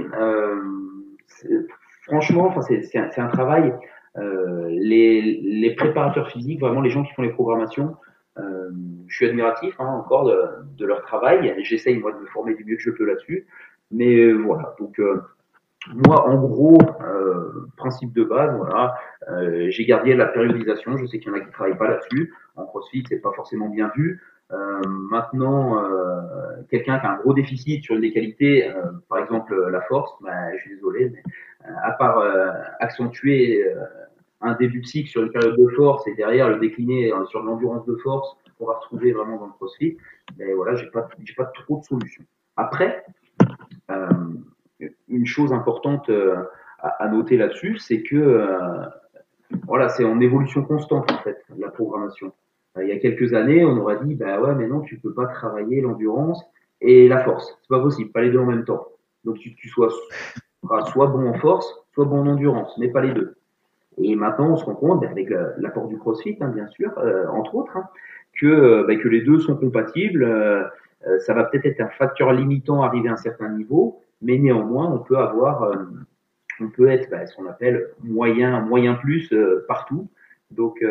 franchement, c'est un, un, travail les, les, préparateurs physiques, vraiment les gens qui font les programmations, je suis admiratif hein, encore de, de, leur travail. J'essaye moi de me former du mieux que je peux là-dessus. Mais euh, voilà, donc euh, moi en gros, euh, principe de base, voilà, euh, j'ai gardé la périodisation. Je sais qu'il y en a qui travaillent pas là-dessus. En CrossFit, c'est pas forcément bien vu. maintenant, quelqu'un qui a un gros déficit sur une des qualités, par exemple la force, bah, je suis désolé, mais à part accentuer un début de cycle sur une période de force et derrière le décliner sur l'endurance de force qu'on va retrouver vraiment dans le CrossFit, mais voilà, j'ai pas, j'ai pas trop de solutions. Après, euh, une chose importante euh, à, noter là-dessus, c'est que euh, voilà, c'est en évolution constante en fait la programmation. il y a quelques années, on aurait dit bah ouais, mais non, tu peux pas travailler l'endurance et la force, c'est pas possible, pas les deux en même temps. Donc tu, tu sois soit bon en force, soit bon en endurance, mais pas les deux. Et maintenant, on se rend compte, avec l'apport du CrossFit, hein, bien sûr, euh, entre autres, hein, que, euh, bah, que les deux sont compatibles. Euh, ça va peut-être être un facteur limitant arrivé à un certain niveau, mais néanmoins, on peut avoir, on peut être bah, ce qu'on appelle moyen, moyen plus partout. Donc,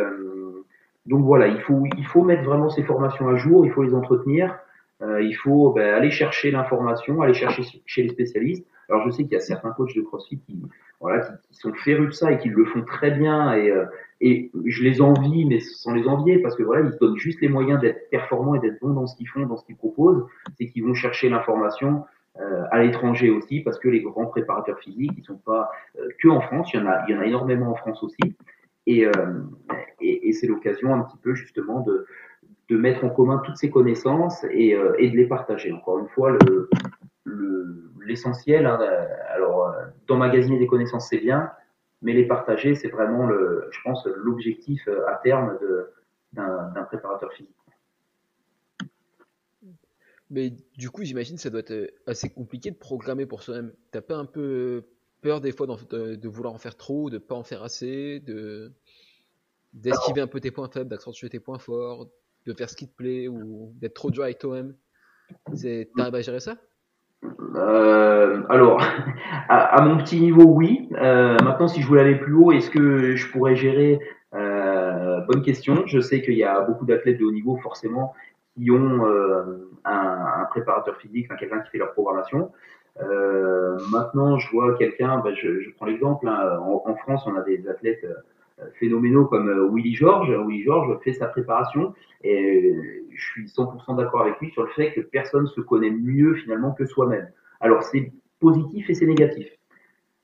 donc voilà, il faut, il faut mettre vraiment ces formations à jour, il faut les entretenir. Il faut bah, aller chercher l'information, aller chercher chez les spécialistes. Alors je sais qu'il y a certains coachs de CrossFit qui, voilà, qui, qui, sont férus de ça et qui le font très bien et, euh, et je les envie, mais sans les envier parce que voilà, ils se donnent juste les moyens d'être performants et d'être bons dans ce qu'ils font, dans ce qu'ils proposent. C'est qu'ils vont chercher l'information euh, à l'étranger aussi parce que les grands préparateurs physiques, ils sont pas euh, que en France. Il y en a, il y en a énormément en France aussi. Et, euh, et, et c'est l'occasion un petit peu justement de, de mettre en commun toutes ces connaissances et, et de les partager. Encore une fois, le, l'essentiel. Hein, alors, euh, d'emmagasiner des connaissances, c'est bien, mais les partager, c'est vraiment, le, je pense, l'objectif euh, à terme d'un préparateur physique. Mais du coup, j'imagine que ça doit être assez compliqué de programmer pour soi-même. T'as pas un peu peur des fois de, de, vouloir en faire trop, de pas en faire assez, de d'esquiver un peu tes points faibles, d'accentuer tes points forts, de faire ce qui te plaît ou d'être trop dur avec toi-même. T'arrives à gérer ça? Euh, alors, à, mon petit niveau, oui. Euh, maintenant, si je voulais aller plus haut, est-ce que je pourrais gérer euh, Bonne question. Je sais qu'il y a beaucoup d'athlètes de haut niveau, forcément, qui ont un, préparateur physique, quelqu'un qui fait leur programmation. Maintenant, je vois quelqu'un, je, je, prends l'exemple, hein, en, en, France, on a des athlètes phénoménaux comme Willy George. Willy George fait sa préparation et je suis 100% d'accord avec lui sur le fait que personne se connaît mieux finalement que soi-même. Alors c'est positif et c'est négatif.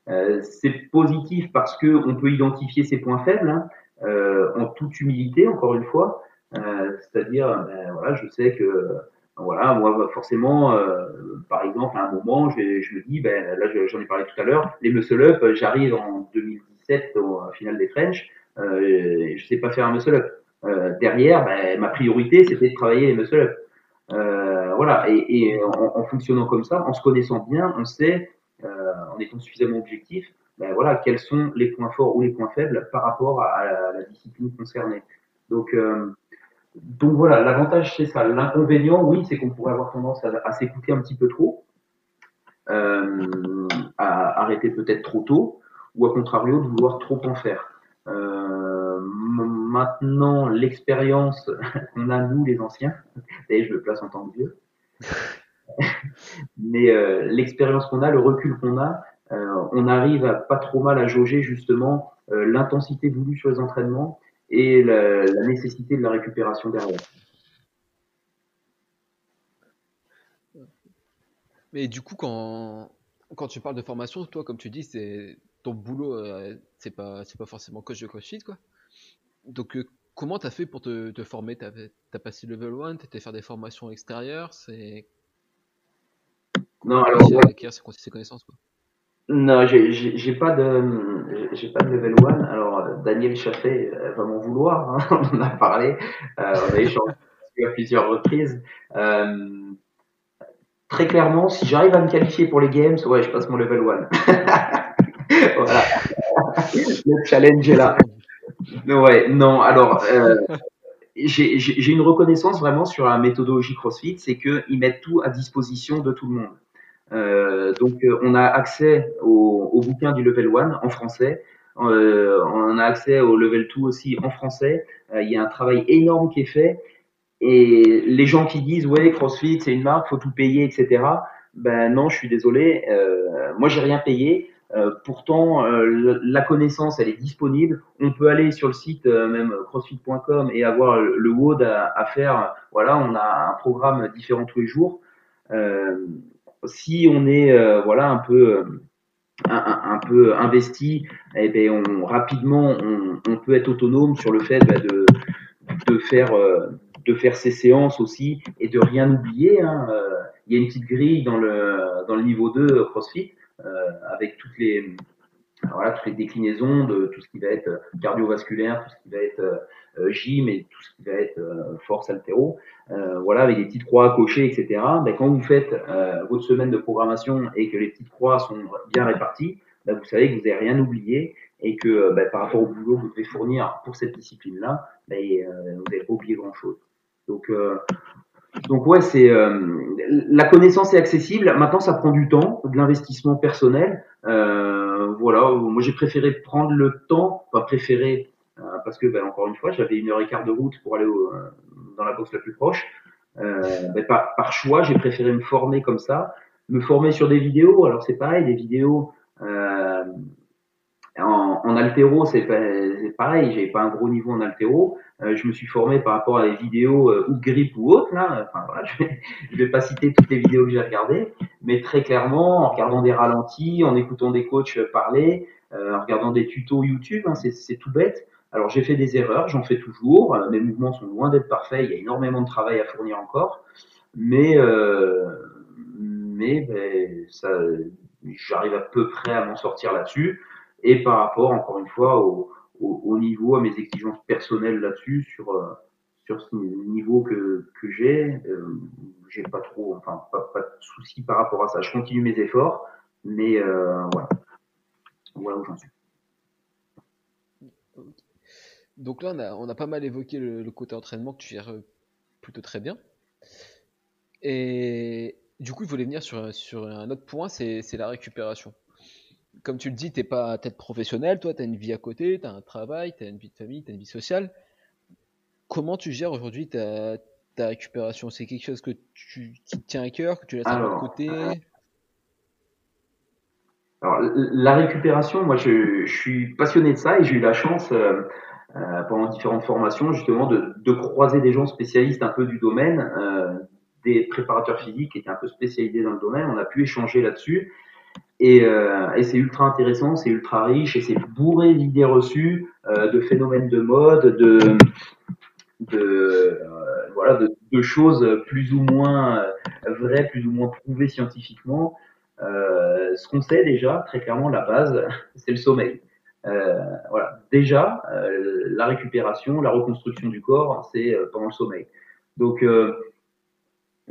Euh, c'est positif parce que on peut identifier ses points faibles hein, euh, en toute humilité, encore une fois. Euh, c'est-à-dire, ben, voilà, je sais que voilà, moi forcément, euh, par exemple, à un moment, je, me dis, ben là j'en ai parlé tout à l'heure, les muscle up, j'arrive en 2017 au final des French, euh, je sais pas faire un muscle up. Euh, derrière, ben, ma priorité c'était de travailler les muscle up. Euh, voilà, et, en, fonctionnant comme ça, en se connaissant bien, on sait euh, en étant suffisamment objectif, ben voilà, quels sont les points forts ou les points faibles par rapport à, la, discipline concernée. Donc, euh, donc voilà, l'avantage c'est ça. L'inconvénient, oui, c'est qu'on pourrait avoir tendance à, s'écouter un petit peu trop, euh, à arrêter peut-être trop tôt, ou à contrario de vouloir trop en faire. Euh, maintenant, l'expérience qu'on a nous les anciens, et je me place en tant que vieux, mais euh, l'expérience qu'on a, le recul qu'on a, euh, on arrive à pas trop mal à jauger justement l'intensité voulue sur les entraînements et la, la, nécessité de la récupération derrière. Mais du coup, quand, quand tu parles de formation, toi, comme tu dis, c'est ton boulot, euh, c'est pas c'est pas forcément coach de CrossFit, quoi. Donc, euh, comment t'as fait pour te, te former? T'as as passé level 1, t'étais faire des formations extérieures, c'est non, alors. Acquérir ces connaissances, quoi? Non, j'ai pas de j'ai pas de level 1. Alors Daniel Chaffet va m'en vouloir, hein, on en a parlé, euh, on a échangé à plusieurs reprises. Euh, très clairement, si j'arrive à me qualifier pour les games, ouais, je passe mon level 1. Le challenge est là. Ouais, non, alors euh, j'ai une reconnaissance vraiment sur la méthodologie CrossFit, c'est qu'ils mettent tout à disposition de tout le monde. Euh, donc, euh, on a accès au, au, bouquin du Level 1 en français. On a accès au Level 2 aussi en français. Il y a un travail énorme qui est fait. Et les gens qui disent ouais CrossFit c'est une marque, faut tout payer, etc. Ben non, je suis désolé. Moi, j'ai rien payé. Pourtant, la connaissance, elle est disponible. On peut aller sur le site même crossfit.com et avoir le WOD à, à, faire. Voilà, on a un programme différent tous les jours. Euh, si on est euh, voilà un peu un, peu investi, eh bien, on, rapidement on, on, peut être autonome sur le fait bah, de, de faire de faire ses séances aussi et de rien oublier. Hein. Il y a une petite grille dans le dans le niveau 2 CrossFit euh, avec toutes les voilà toutes les déclinaisons de tout ce qui va être cardiovasculaire, tout ce qui va être euh, gym et tout ce qui va être euh, force altéro, euh, voilà, avec des petites croix à cocher, etc. Ben, quand vous faites votre semaine de programmation et que les petites croix sont bien réparties, ben, vous savez que vous n'avez rien oublié et que ben, par rapport au boulot que vous devez fournir pour cette discipline-là, ben, vous n'avez pas oublié grand-chose. Donc, euh, donc ouais, c'est euh, la connaissance est accessible. Maintenant, ça prend du temps, de l'investissement personnel. Euh, voilà, moi j'ai préféré prendre le temps, pas préféré euh, parce que, ben, encore une fois, j'avais une heure et quart de route pour aller au, dans la boxe la plus proche. Euh, ben, par, par, choix, j'ai préféré me former comme ça, me former sur des vidéos. Alors c'est pareil, des vidéos euh, en, en altéro, c'est pareil, j'avais pas un gros niveau en altéro. Euh, je me suis formé par rapport à des vidéos euh, ou grip ou autres. Là. Enfin, voilà, je, vais, je vais pas citer toutes les vidéos que j'ai regardées, mais très clairement, en regardant des ralentis, en écoutant des coachs parler, en regardant des tutos YouTube, hein, c'est tout bête. Alors j'ai fait des erreurs, j'en fais toujours. Euh, mes mouvements sont loin d'être parfaits, il y a énormément de travail à fournir encore, mais euh, mais ben, ça, j'arrive à peu près à m'en sortir là-dessus. Et par rapport, encore une fois, au, au, au niveau, à mes exigences personnelles là-dessus, sur euh, sur ce niveau que que j'ai, euh, j'ai pas trop, enfin pas, pas de soucis par rapport à ça. Je continue mes efforts, mais euh, voilà, voilà où j'en suis. Donc là, on a, on a, pas mal évoqué le, le, côté entraînement que tu gères plutôt très bien. Et du coup, il voulait venir sur, sur un autre point, c'est la récupération. Comme tu le dis, tu n'es pas tête professionnel, toi, tu as une vie à côté, tu as un travail, tu as une vie de famille, tu as une vie sociale. Comment tu gères aujourd'hui ta, ta récupération? C'est quelque chose que tu, qui te tient à cœur, que tu laisses Alors, de côté? Alors, la récupération, moi, je, je, suis passionné de ça et j'ai eu la chance, euh, euh, pendant différentes formations, justement, de, de, croiser des gens spécialistes un peu du domaine, euh, des préparateurs physiques qui étaient un peu spécialisés dans le domaine. On a pu échanger là-dessus. Et, euh, et c'est ultra intéressant, c'est ultra riche et c'est bourré d'idées reçues, euh, de phénomènes de mode, de, de voilà, de, de, choses plus ou moins vraies, plus ou moins prouvées scientifiquement. Euh, ce qu'on sait déjà, très clairement, la base, c'est le sommeil. Euh, voilà. Déjà, euh, la récupération, la reconstruction du corps, c'est euh, pendant le sommeil. Donc, euh,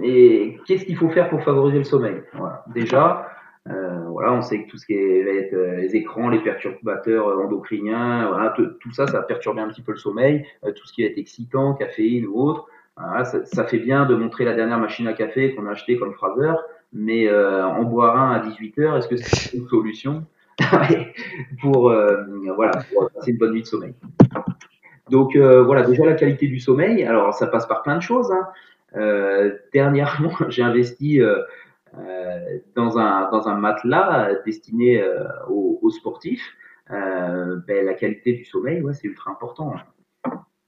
et qu'est-ce qu'il faut faire pour favoriser le sommeil? Voilà. Déjà, voilà, on sait que tout ce qui est les écrans, les perturbateurs endocriniens, voilà, tout ça, ça va perturber un petit peu le sommeil. tout ce qui va être excitant, caféine ou autre, voilà, ça, ça, fait bien de montrer la dernière machine à café qu'on a acheté comme Fraser, mais euh, en boire un à 18 heures, est-ce que c'est une solution pour euh, voilà pour passer une bonne nuit de sommeil? Donc euh, voilà déjà la qualité du sommeil. Alors ça passe par plein de choses. Hein. Euh, dernièrement, j'ai investi euh, dans un dans un matelas destiné aux, aux, sportifs. Ben, la qualité du sommeil, ouais, c'est ultra important.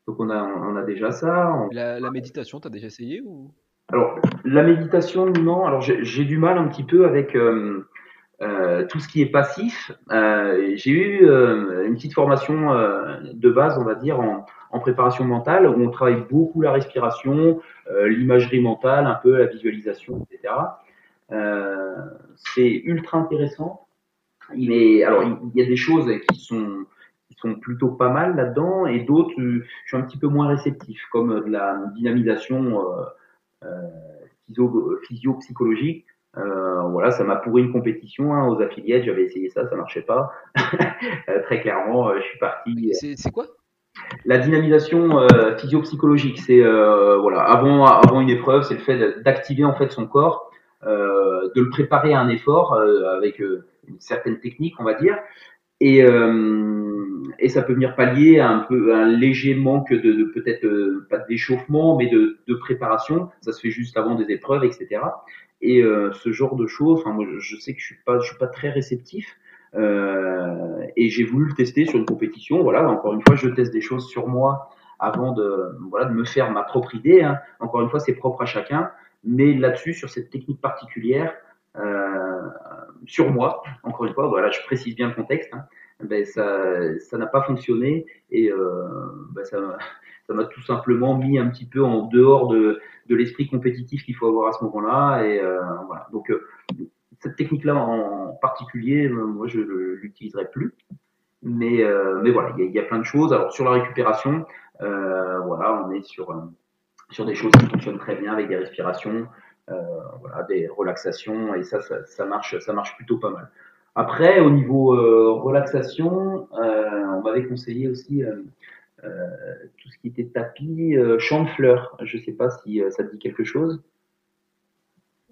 Donc on a on a déjà ça. On... La, la méditation, t'as déjà essayé ou? Alors, la méditation, non. Alors, j'ai du mal un petit peu avec euh, euh, tout ce qui est passif. Euh, j'ai eu euh, une petite formation euh, de base, on va dire, en, en, préparation mentale, où on travaille beaucoup la respiration, euh, l'imagerie mentale, un peu la visualisation, etc. C'est ultra intéressant. Il est, alors, il y a des choses qui sont qui sont plutôt pas mal là-dedans, et d'autres, je suis un petit peu moins réceptif, comme de la dynamisation physio, physio-psychologique. Euh, voilà, ça m'a pourri une compétition hein, aux affiliates. J'avais essayé ça, ça marchait pas. Euh, très clairement, euh, je suis parti. C'est quoi? La dynamisation euh, physio-psychologique, c'est voilà, avant avant une épreuve, c'est le fait d'activer en fait son corps, de le préparer à un effort avec une certaine technique, on va dire, et, euh, et ça peut venir pallier un peu un léger manque de, de peut-être euh, pas d'échauffement, mais de, de, préparation. Ça se fait juste avant des épreuves, etc. Et euh, ce genre de choses, enfin moi je, sais que je suis pas, je suis pas très réceptif. Euh, et j'ai voulu le tester sur une compétition. Voilà, encore une fois, je teste des choses sur moi avant de, voilà, de me faire ma propre idée. Hein. Encore une fois, c'est propre à chacun. Mais là-dessus, sur cette technique particulière, euh, sur moi, encore une fois, voilà, je précise bien le contexte, hein, ben ça ça n'a pas fonctionné et euh, ben ça m'a tout simplement mis un petit peu en dehors de, de l'esprit compétitif qu'il faut avoir à ce moment-là et euh, voilà. Donc euh, cette technique-là en particulier euh, moi je l'utiliserai plus. Mais euh, mais voilà il y, y, a plein de choses. Alors sur la récupération voilà on est sur sur des choses qui fonctionnent très bien avec des respirations euh, voilà, des relaxations et ça, ça, ça, marche, ça marche plutôt pas mal. Après, au niveau euh, relaxation, euh, on m'avait conseillé aussi tout ce qui était tapis, champ de fleurs. Je sais pas si ça te dit quelque chose.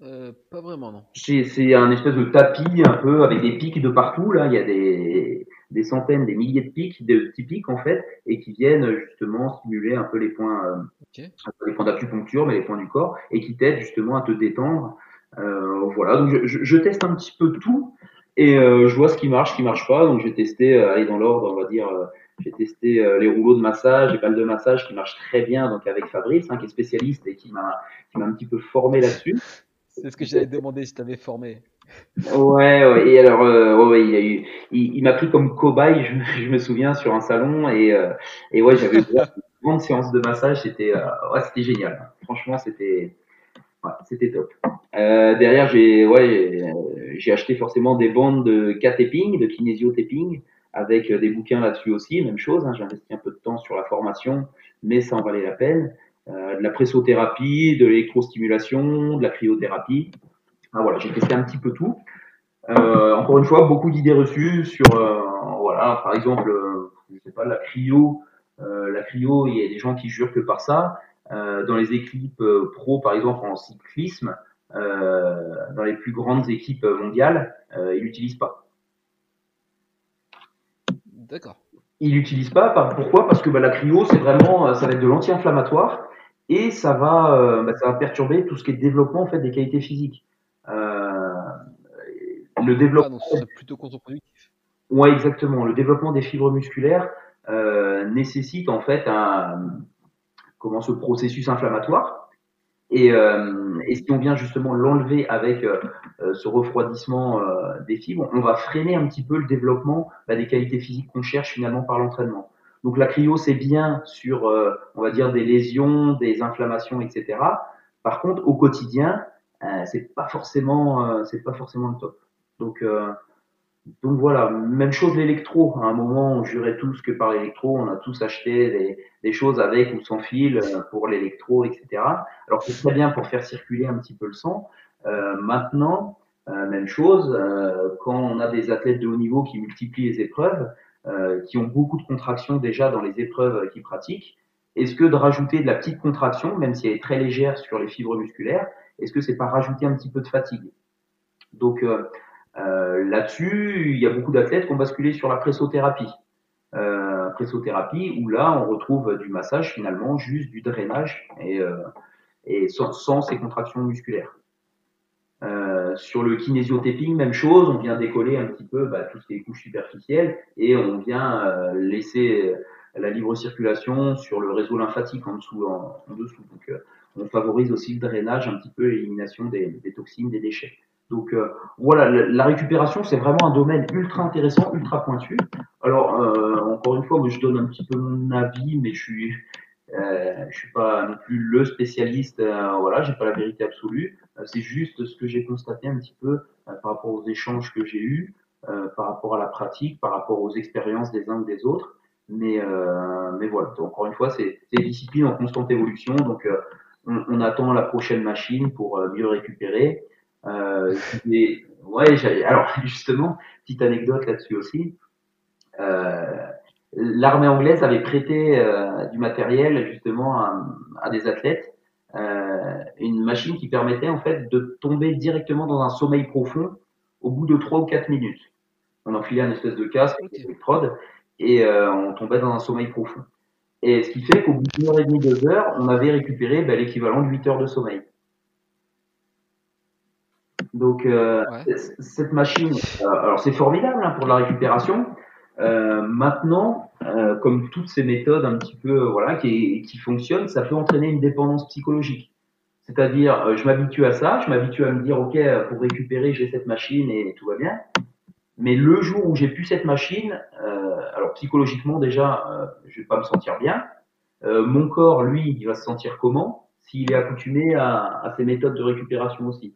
Euh, pas vraiment, non. C'est un espèce de tapis un peu avec des pics de partout. Là, il y a des, des centaines, des milliers de pics, de petits pics en fait, et qui viennent justement stimuler un peu les points, euh, okay. les points d'acupuncture, mais les points du corps, et qui t'aident justement à te détendre. Euh, voilà, donc je, je, je, teste un petit peu tout et euh, je vois ce qui marche, ce qui marche pas. Donc j'ai testé, euh, aller dans l'ordre, on va dire. Euh, j'ai testé les rouleaux de massage, les balles de massage qui marchent très bien, donc avec Fabrice, hein, qui est spécialiste et qui m'a qui m'a un petit peu formé là-dessus. C'est ce que j'allais demandé si tu avais formé. Ouais, ouais, et alors, euh, il, m'a pris comme cobaye, je, me souviens, sur un salon, et, euh, ouais, j'avais une grande séance de massage, c'était, euh, génial. Franchement, c'était, top. Euh, derrière, j'ai, acheté forcément des bandes de K-tapping, de kinésio-tapping, avec des bouquins là-dessus aussi, même chose. Hein, j'ai investi un peu de temps sur la formation, mais ça en valait la peine. De la pressothérapie, de l'électrostimulation, de la cryothérapie. Ah, voilà, j'ai testé un petit peu tout. Euh, encore une fois, beaucoup d'idées reçues sur, euh, voilà, par exemple, euh, je sais pas, la cryo. La cryo, il y a des gens qui jurent que par ça. dans les équipes pro, par exemple, en cyclisme, dans les plus grandes équipes mondiales, ils l'utilisent pas. D'accord. Ils l'utilisent pas. Pourquoi? Parce que bah, la cryo, c'est vraiment, ça va être de l'anti-inflammatoire et ça va, euh, bah, ça va perturber tout ce qui est développement en fait des qualités physiques. Le Ah, développement. donc c'est plutôt contre-productif. Ouais, exactement. Le développement des fibres musculaires euh, nécessite en fait un comment ce processus inflammatoire. Et, euh, et si on vient justement l'enlever avec euh, ce refroidissement des fibres, on va freiner un petit peu le développement bah, des qualités physiques qu'on cherche finalement par l'entraînement. Donc la cryo c'est bien sur, on va dire des lésions, des inflammations, etc. Par contre, au quotidien, c'est pas forcément, c'est pas forcément le top. Donc euh, donc voilà, même chose l'électro. À un moment, on jurait tous que par l'électro, on a tous acheté des, des choses avec ou sans fil euh, pour l'électro, etc. Alors c'est très bien pour faire circuler un petit peu le sang. Euh, maintenant, euh, même chose, euh, quand on a des athlètes de haut niveau qui multiplient les épreuves, euh, qui ont beaucoup de contractions déjà dans les épreuves qu'ils pratiquent, est-ce que de rajouter de la petite contraction, même si elle est très légère sur les fibres musculaires, est-ce que c'est pas rajouter un petit peu de fatigue? Donc euh, là-dessus, il y a beaucoup d'athlètes qui ont basculé sur la pressothérapie. Euh, pressothérapie, où là, on retrouve du massage finalement, juste du drainage et, euh, sans, ces contractions musculaires. Euh, sur le kinésiotaping, même chose, on vient décoller un petit peu bah, tout ce qui est couche superficielle et on vient euh, laisser la libre circulation sur le réseau lymphatique en dessous. En. Donc, euh, on favorise aussi le drainage, un petit peu l'élimination des toxines, des déchets. Donc euh, voilà, la récupération, c'est vraiment un domaine ultra intéressant, ultra pointu. Alors, euh, encore une fois, moi, je donne un petit peu mon avis, mais je suis, euh, je suis pas non plus le spécialiste. Euh, voilà, j'ai pas la vérité absolue. Euh, c'est juste ce que j'ai constaté un petit peu euh, par rapport aux échanges que j'ai eus, par rapport à la pratique, par rapport aux expériences des uns ou des autres. Mais, mais voilà. Donc, encore une fois, c'est des disciplines en constante évolution. Donc, on, on, attend la prochaine machine pour mieux récupérer. Euh, et, ouais, alors justement, petite anecdote là-dessus aussi. Euh, l'armée anglaise avait prêté euh, du matériel justement à, à des athlètes, euh, une machine qui permettait en fait de tomber directement dans un sommeil profond au bout de 3 ou 4 minutes. On enfilait un espèce de casque, Ok. électrode, et euh, on tombait dans un sommeil profond. Et ce qui fait qu'au bout d'une heure et demie, deux heures, on avait récupéré ben, l'équivalent de 8 heures de sommeil. Donc euh, Ouais. cette machine, euh, alors c'est formidable hein, pour la récupération. Euh, maintenant, euh, comme toutes ces méthodes un petit peu voilà qui, qui fonctionnent, ça peut entraîner une dépendance psychologique. C'est-à-dire, euh, je m'habitue à ça, je m'habitue à me dire, ok, pour récupérer, j'ai cette machine et tout va bien. Mais le jour où j'ai plus cette machine, euh, alors psychologiquement déjà, euh, je vais pas me sentir bien. Euh, mon corps, lui, il va se sentir comment s'il est accoutumé à, à ces méthodes de récupération aussi.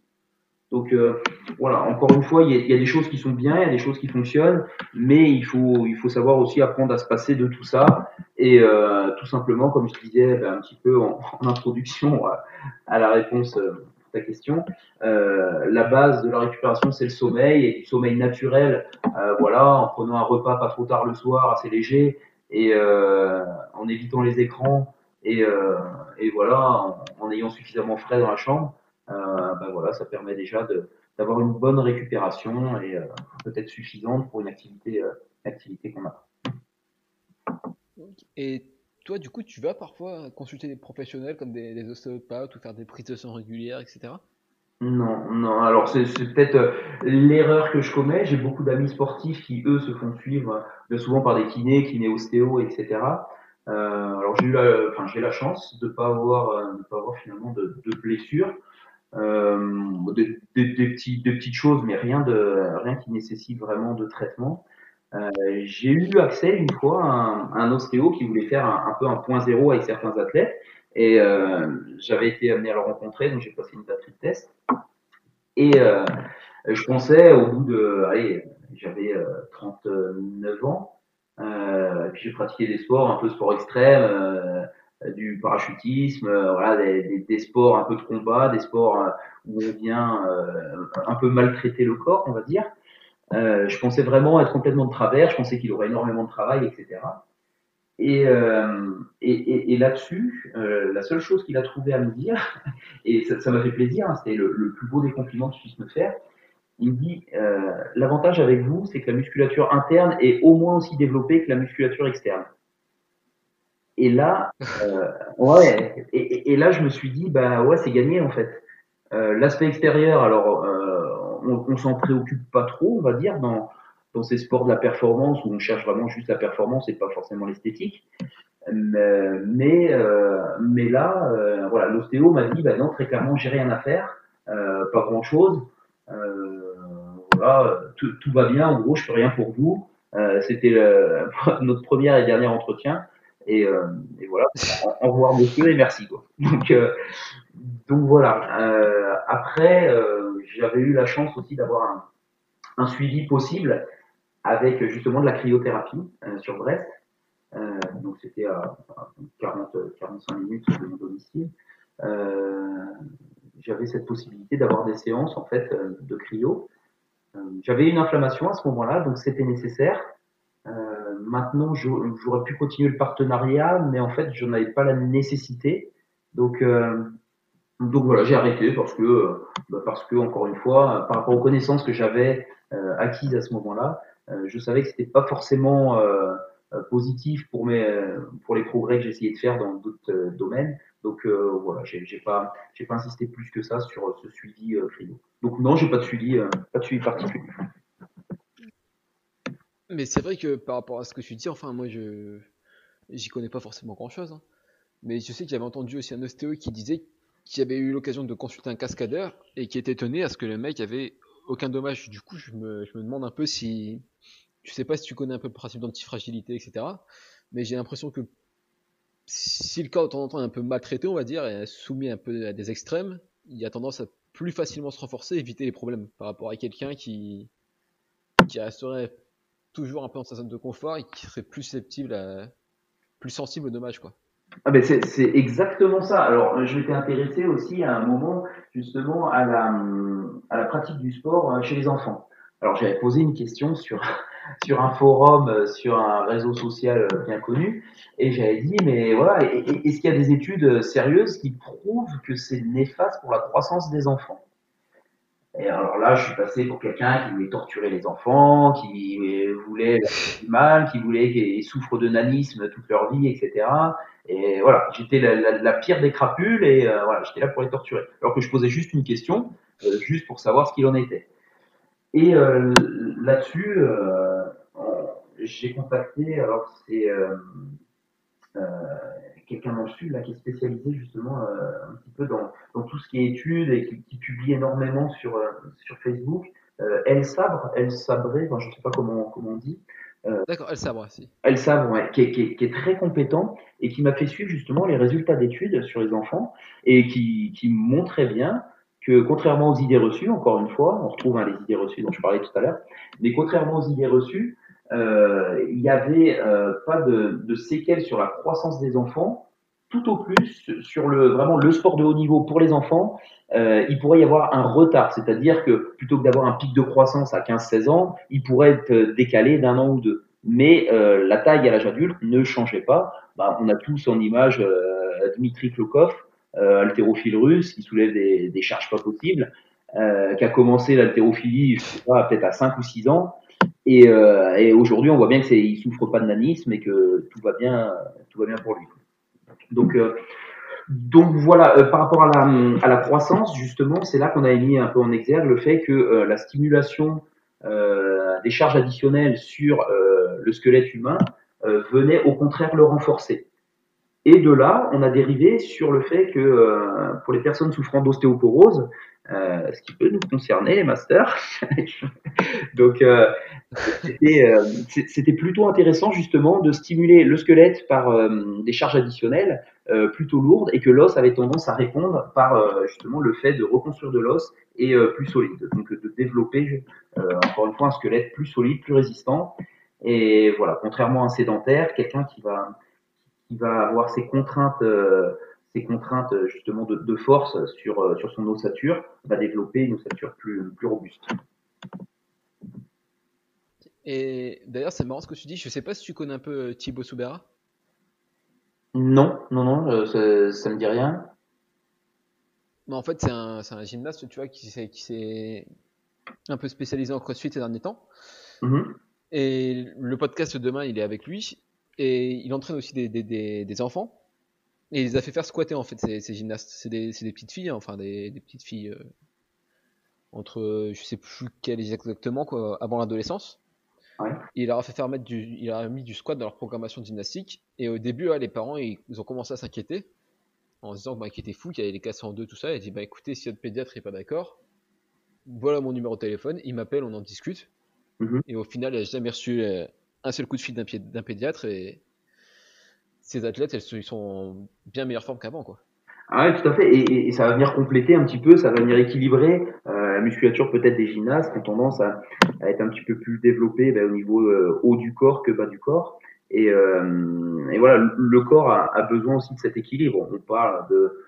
Donc euh, voilà, encore une fois, il y, y, a, des choses qui sont bien, il y a des choses qui fonctionnent, mais il faut, il faut savoir aussi apprendre à se passer de tout ça. Et euh, tout simplement, comme je disais ben, un petit peu en, en introduction à, à, la réponse euh, à ta question, euh, la base de la récupération, c'est le sommeil, et du sommeil naturel, euh, voilà, en prenant un repas pas trop tard le soir, assez léger, et en évitant les écrans, et, et voilà, en, ayant suffisamment frais dans la chambre ben voilà, ça permet déjà d'avoir une bonne récupération et euh, peut-être suffisante pour une activité, euh, activité qu'on a. Et toi, du coup, tu vas parfois consulter des professionnels comme des, des ostéopathes ou faire des prises de sang régulières, etc. Non, non. Alors c'est peut-être euh, l'erreur que je commets. J'ai beaucoup d'amis sportifs qui eux se font suivre bien souvent par des kinés, kinés ostéo, etc. Euh, alors j'ai eu la, enfin j'ai la chance de pas avoir, de pas avoir finalement de, de blessures. Euh, des, des, des, petits, des petites choses, mais rien de rien qui nécessite vraiment de traitement. Euh, j'ai eu accès une fois à un, à un, ostéo qui voulait faire un, peu un point zéro avec certains athlètes et euh, j'avais été amené à le rencontrer, donc j'ai passé une batterie de test. Et euh, je pensais au bout de, allez, j'avais 39 ans, euh, puis j'ai pratiqué des sports, un peu sport extrême euh, du parachutisme, euh, voilà, des, sports un peu de combat, des sports euh, où on vient euh, un peu maltraiter le corps, on va dire. Je pensais vraiment être complètement de travers, je pensais qu'il aurait énormément de travail, etc. Et, là-dessus, euh, la seule chose qu'il a trouvé à me dire, et ça m'a fait plaisir, hein, c'était le, plus beau des compliments qu'il puisse me faire, il dit l'avantage avec vous, c'est que la musculature interne est au moins aussi développée que la musculature externe. Et là, euh, ouais, et, là, je me suis dit, bah ouais, c'est gagné en fait. Euh, L'aspect extérieur, alors, euh, on, on s'en préoccupe pas trop, on va dire, dans, dans ces sports de la performance où on cherche vraiment juste la performance et pas forcément l'esthétique. Mais, mais là, voilà, l'ostéo m'a dit, bah non, très clairement, j'ai rien à faire, pas grand chose. voilà, tout, tout, va bien. En gros, je fais rien pour vous. C'était notre premier et dernier entretien. Et, et voilà, au revoir monsieur et merci quoi. Donc, donc voilà. après, j'avais eu la chance aussi d'avoir un, un suivi possible avec justement de la cryothérapie sur Brest. Euh, donc c'était à 40, 45 minutes de mon domicile. Euh, j'avais cette possibilité d'avoir des séances en fait euh, de cryo. J'avais une inflammation à ce moment-là, donc c'était nécessaire. Maintenant, j'aurais pu continuer le partenariat, mais en fait, je n'avais pas la nécessité. Donc, donc voilà, j'ai arrêté parce que, bah parce que encore une fois, par rapport aux connaissances que j'avais acquises à ce moment-là, je savais que c'était pas forcément euh, positif pour mes pour les progrès que essayé de faire dans d'autres euh, domaines. Donc euh, voilà, j'ai pas j'ai pas insisté plus que ça sur ce suivi euh, Donc non, j'ai pas de pas de suivi particulier. Mais c'est vrai que par rapport à ce que tu dis, enfin moi je j'y connais pas forcément grand chose, hein. mais je sais qu'il j'avais entendu aussi un ostéo qui disait qu'il avait eu l'occasion de consulter un cascadeur et qui était étonné à ce que le mec avait aucun dommage. Du coup, je me, je me demande un peu si je sais pas si tu connais un peu le principe d'antifragilité, etc. Mais j'ai l'impression que si le corps de temps en temps est un peu maltraité, on va dire, et soumis un peu à des extrêmes, il y a tendance à plus facilement se renforcer, éviter les problèmes par rapport à quelqu'un qui, qui resterait toujours un peu dans sa zone de confort et qui serait plus susceptible à, plus sensible aux dommages, quoi. Ah ben c'est, exactement ça. Alors, je m'étais intéressé aussi à un moment, justement, à la, à la pratique du sport euh, chez les enfants. Alors, j'avais posé une question sur, sur un forum, euh, sur un réseau social euh, bien connu, et j'avais dit, mais voilà, est-ce qu'il y a des études sérieuses qui prouvent que c'est néfaste pour la croissance des enfants? Et alors là, je suis passé pour quelqu'un qui voulait torturer les enfants, qui voulait du mal, qui voulait qu'ils souffrent de nanisme toute leur vie, etc. Et voilà, j'étais la, pire des crapules et voilà, j'étais là pour les torturer. Alors que je posais juste une question, juste pour savoir ce qu'il en était. Et euh, là-dessus, euh, j'ai contacté, alors c'est euh, quelqu'un dans le sud là, qui est spécialisé justement un petit peu dans, dans, tout ce qui est études et qui, qui publie énormément sur, sur Facebook. Elle Sabre, Elle Sabré, enfin, je ne sais pas comment, comment on dit. D'accord, Elle Sabre, si. Elle Sabre, ouais, qui, est, qui, qui, est, très compétent et qui m'a fait suivre justement les résultats d'études sur les enfants et qui, qui montrait bien que contrairement aux idées reçues, encore une fois, on retrouve hein, les idées reçues dont je parlais tout à l'heure, mais contrairement aux idées reçues, euh, il n'y avait euh, pas de, de, séquelles sur la croissance des enfants. Tout au plus, sur le vraiment le sport de haut niveau pour les enfants, euh, il pourrait y avoir un retard, c'est-à-dire que plutôt que d'avoir un pic de croissance à 15-16 ans, il pourrait être décalé d'un an ou deux. Mais euh, la taille à l'âge adulte ne changeait pas. Bah, on a tous en image euh, Dmitri Klokov, euh, haltérophile russe qui soulève des, des charges pas possibles, euh, qui a commencé l'haltérophilie, peut-être à 5 ou 6 ans. Et, euh, et aujourd'hui, on voit bien que c'est, souffre pas de nanisme et que tout va bien, tout va bien pour lui. Donc, euh, donc voilà, euh, par rapport à la, à la croissance, justement, c'est là qu'on a mis un peu en exergue le fait que euh, la stimulation des charges additionnelles sur le squelette humain venait au contraire le renforcer. Et de là, on a dérivé sur le fait que euh, pour les personnes souffrant d'ostéoporose, euh, ce qui peut nous concerner, les masters, donc euh, euh c'était plutôt intéressant justement de stimuler le squelette par euh, des charges additionnelles plutôt lourdes et que l'os avait tendance à répondre par justement le fait de reconstruire de l'os et plus solide, donc de développer encore une fois un squelette plus solide, plus résistant. Et voilà, contrairement à un sédentaire, quelqu'un qui va qui va avoir ses contraintes, euh, ses contraintes justement de, de force sur, euh, sur son ossature, va développer une ossature plus, plus robuste. Et d'ailleurs, c'est marrant ce que tu dis. Je sais pas si tu connais un peu euh, Thibaut Soubera. Non, non, non, ça, ça me dit rien. Mais en fait, c'est un, un, gymnaste, tu vois, qui s'est un peu spécialisé en crossfit ces derniers temps. Mm-hmm. Et le podcast demain, il est avec lui. Et il entraîne aussi des, des, des, des, enfants. Et il les a fait faire squatter en fait ces, ces gymnastes. C'est des, des, petites filles, hein, enfin des, petites filles. Euh... entre, je sais plus quel exactement, quoi, avant l'adolescence. Ouais. Et il leur a fait faire mettre du, il a mis du squat dans leur programmation de gymnastique. Et au début, ouais, les parents, ils, ils ont commencé à s'inquiéter en se disant bah, qu'il était fou, qu'il allait les casser en deux, tout ça. Et il dit bah écoutez, si votre pédiatre est pas d'accord, voilà mon numéro de téléphone, il m'appelle, on en discute. Mhm. Et au final, elle n'a jamais reçu euh, un seul coup de fil d'un pédiatre. Et ces athlètes, elles, ils sont en bien meilleure forme qu'avant, quoi. Ah ouais, tout à fait. Et, ça va venir compléter un petit peu, ça va venir équilibrer. Euh, la musculature peut-être des gymnastes ont tendance à, être un petit peu plus développée ben, au niveau euh, haut du corps que bas du corps. Et, euh, voilà, le- corps a, besoin aussi de cet équilibre. On parle de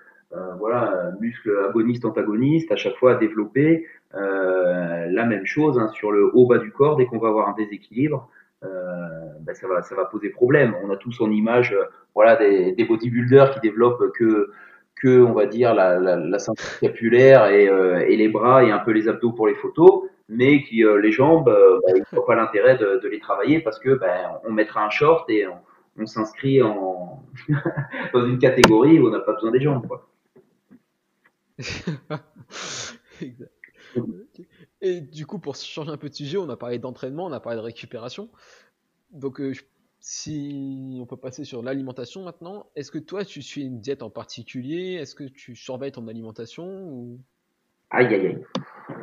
voilà muscles agonistes, antagonistes, à chaque fois à développer. La même chose hein, sur le haut bas du corps. Dès qu'on va avoir un déséquilibre, ben, ça va poser problème. On a tous en image euh, voilà des, bodybuilders qui développent que que on va dire la, la, la ceinture scapulaire et, euh, les bras et un peu les abdos pour les photos, mais qui euh, les jambes, euh, bah, ils voient pas l'intérêt de, les travailler parce que ben on mettra un short et on, s'inscrit dans une catégorie où on n'a pas besoin des jambes. Quoi. Et du coup, pour changer un peu de sujet, on a parlé d'entraînement, on a parlé de récupération. Donc, euh, si on peut passer sur l'alimentation maintenant, est-ce que toi, tu suis une diète en particulier? Est-ce que tu surveilles ton alimentation ou... Aïe aïe aïe.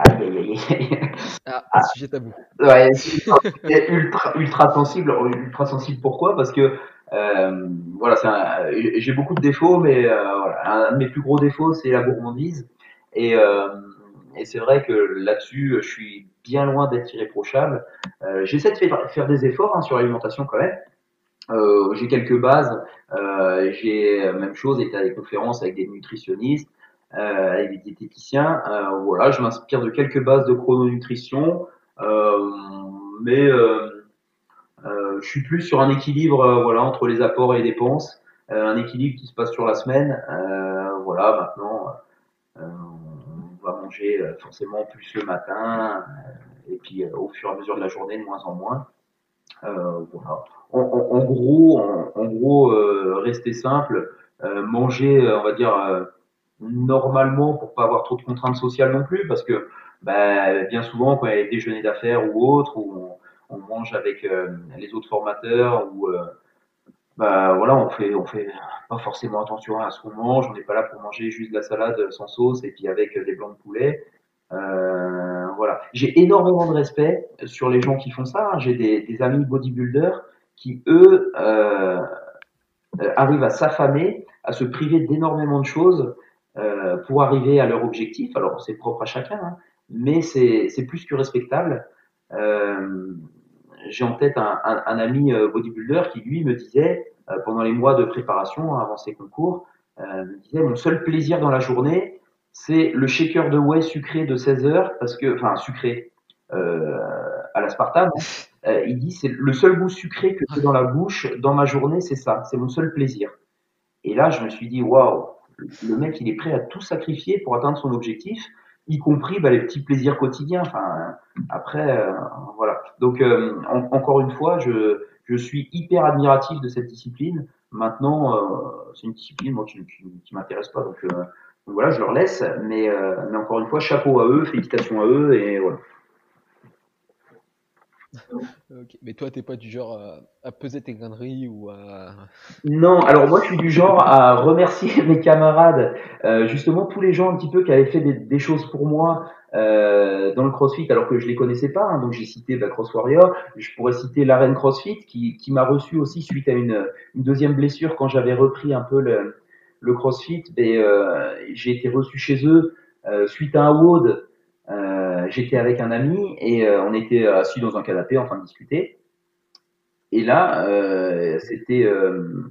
Aïe aïe aïe. Ah, un sujet tabou. Ouais, c'est ultra ultra sensible. Ultra sensible pourquoi? Parce que euh, voilà, j'ai beaucoup de défauts, mais euh, voilà, un de mes plus gros défauts, c'est la gourmandise. Et, euh, et c'est vrai que là-dessus, je suis bien loin d'être irréprochable. Euh, J'essaie de faire, des efforts hein, sur l'alimentation quand même. Euh, j'ai quelques bases. Euh, j'ai euh, même chose, été à des conférences avec des nutritionnistes, euh, avec des diététiciens. Euh, voilà, je m'inspire de quelques bases de chrononutrition, mais je suis plus sur un équilibre, voilà, entre les apports et les dépenses, un équilibre qui se passe sur la semaine. Voilà, maintenant, va manger euh, forcément plus le matin, euh, et puis euh, au fur et à mesure de la journée, de moins en moins. Euh, voilà. En, en- en gros, en, en gros, euh, rester simple, euh, manger, on va dire normalement pour pas avoir trop de contraintes sociales non plus, parce que bah, bien souvent quand il y a des déjeuners d'affaires ou autres, où on, on mange avec les autres formateurs, ou bah voilà, on fait, on fait pas forcément attention à ce qu'on mange. On n'est pas là pour manger juste de la salade sans sauce et puis avec des blancs de poulet. Euh, voilà. J'ai énormément de respect sur les gens qui font ça. J'ai des, amis bodybuilders qui, eux, euh, euh, arrivent à s'affamer, à se priver d'énormément de choses euh, pour arriver à leur objectif. Alors, c'est propre à chacun, hein, mais c'est c'est plus que respectable. J'ai en tête un, un, un ami euh, bodybuilder qui, lui, me disait, euh, pendant les mois de préparation avant ses concours, euh, me disait, mon seul plaisir dans la journée, c'est le shaker de whey sucré de 16 heures, parce que, enfin, sucré à l'aspartame. hein. Euh, il dit, c'est le seul goût sucré que j'ai dans la bouche dans ma journée, c'est ça, c'est mon seul plaisir. Et là, je me suis dit, waouh, le mec, il est prêt à tout sacrifier pour atteindre son objectif, y compris bah, les petits plaisirs quotidiens. Enfin, après, euh, voilà. Donc, euh, en- encore une fois, je, je suis hyper admiratif de cette discipline. Maintenant, euh, c'est une discipline moi qui, qui, qui m'intéresse pas, donc, euh, donc voilà, je leur laisse. Mais, euh, mais encore une fois, chapeau à eux, félicitations à eux, et voilà. Mais toi, t'es pas du genre à, à peser tes graineries ou à. Non, alors moi je suis du genre à remercier mes camarades, euh, justement tous les gens un petit peu qui avaient fait des, choses pour moi euh, dans le CrossFit alors que je les connaissais pas. hein. donc j'ai cité bah, Cross Warrior, je pourrais citer l'arène CrossFit qui, qui m'a reçu aussi suite à une, une deuxième blessure quand j'avais repris un peu le, le CrossFit. Euh, j'ai été reçu chez eux euh, suite à un WOD. Euh, J'étais avec un ami et euh, on était assis dans un canapé en train de discuter. Et là, euh, c'était euh,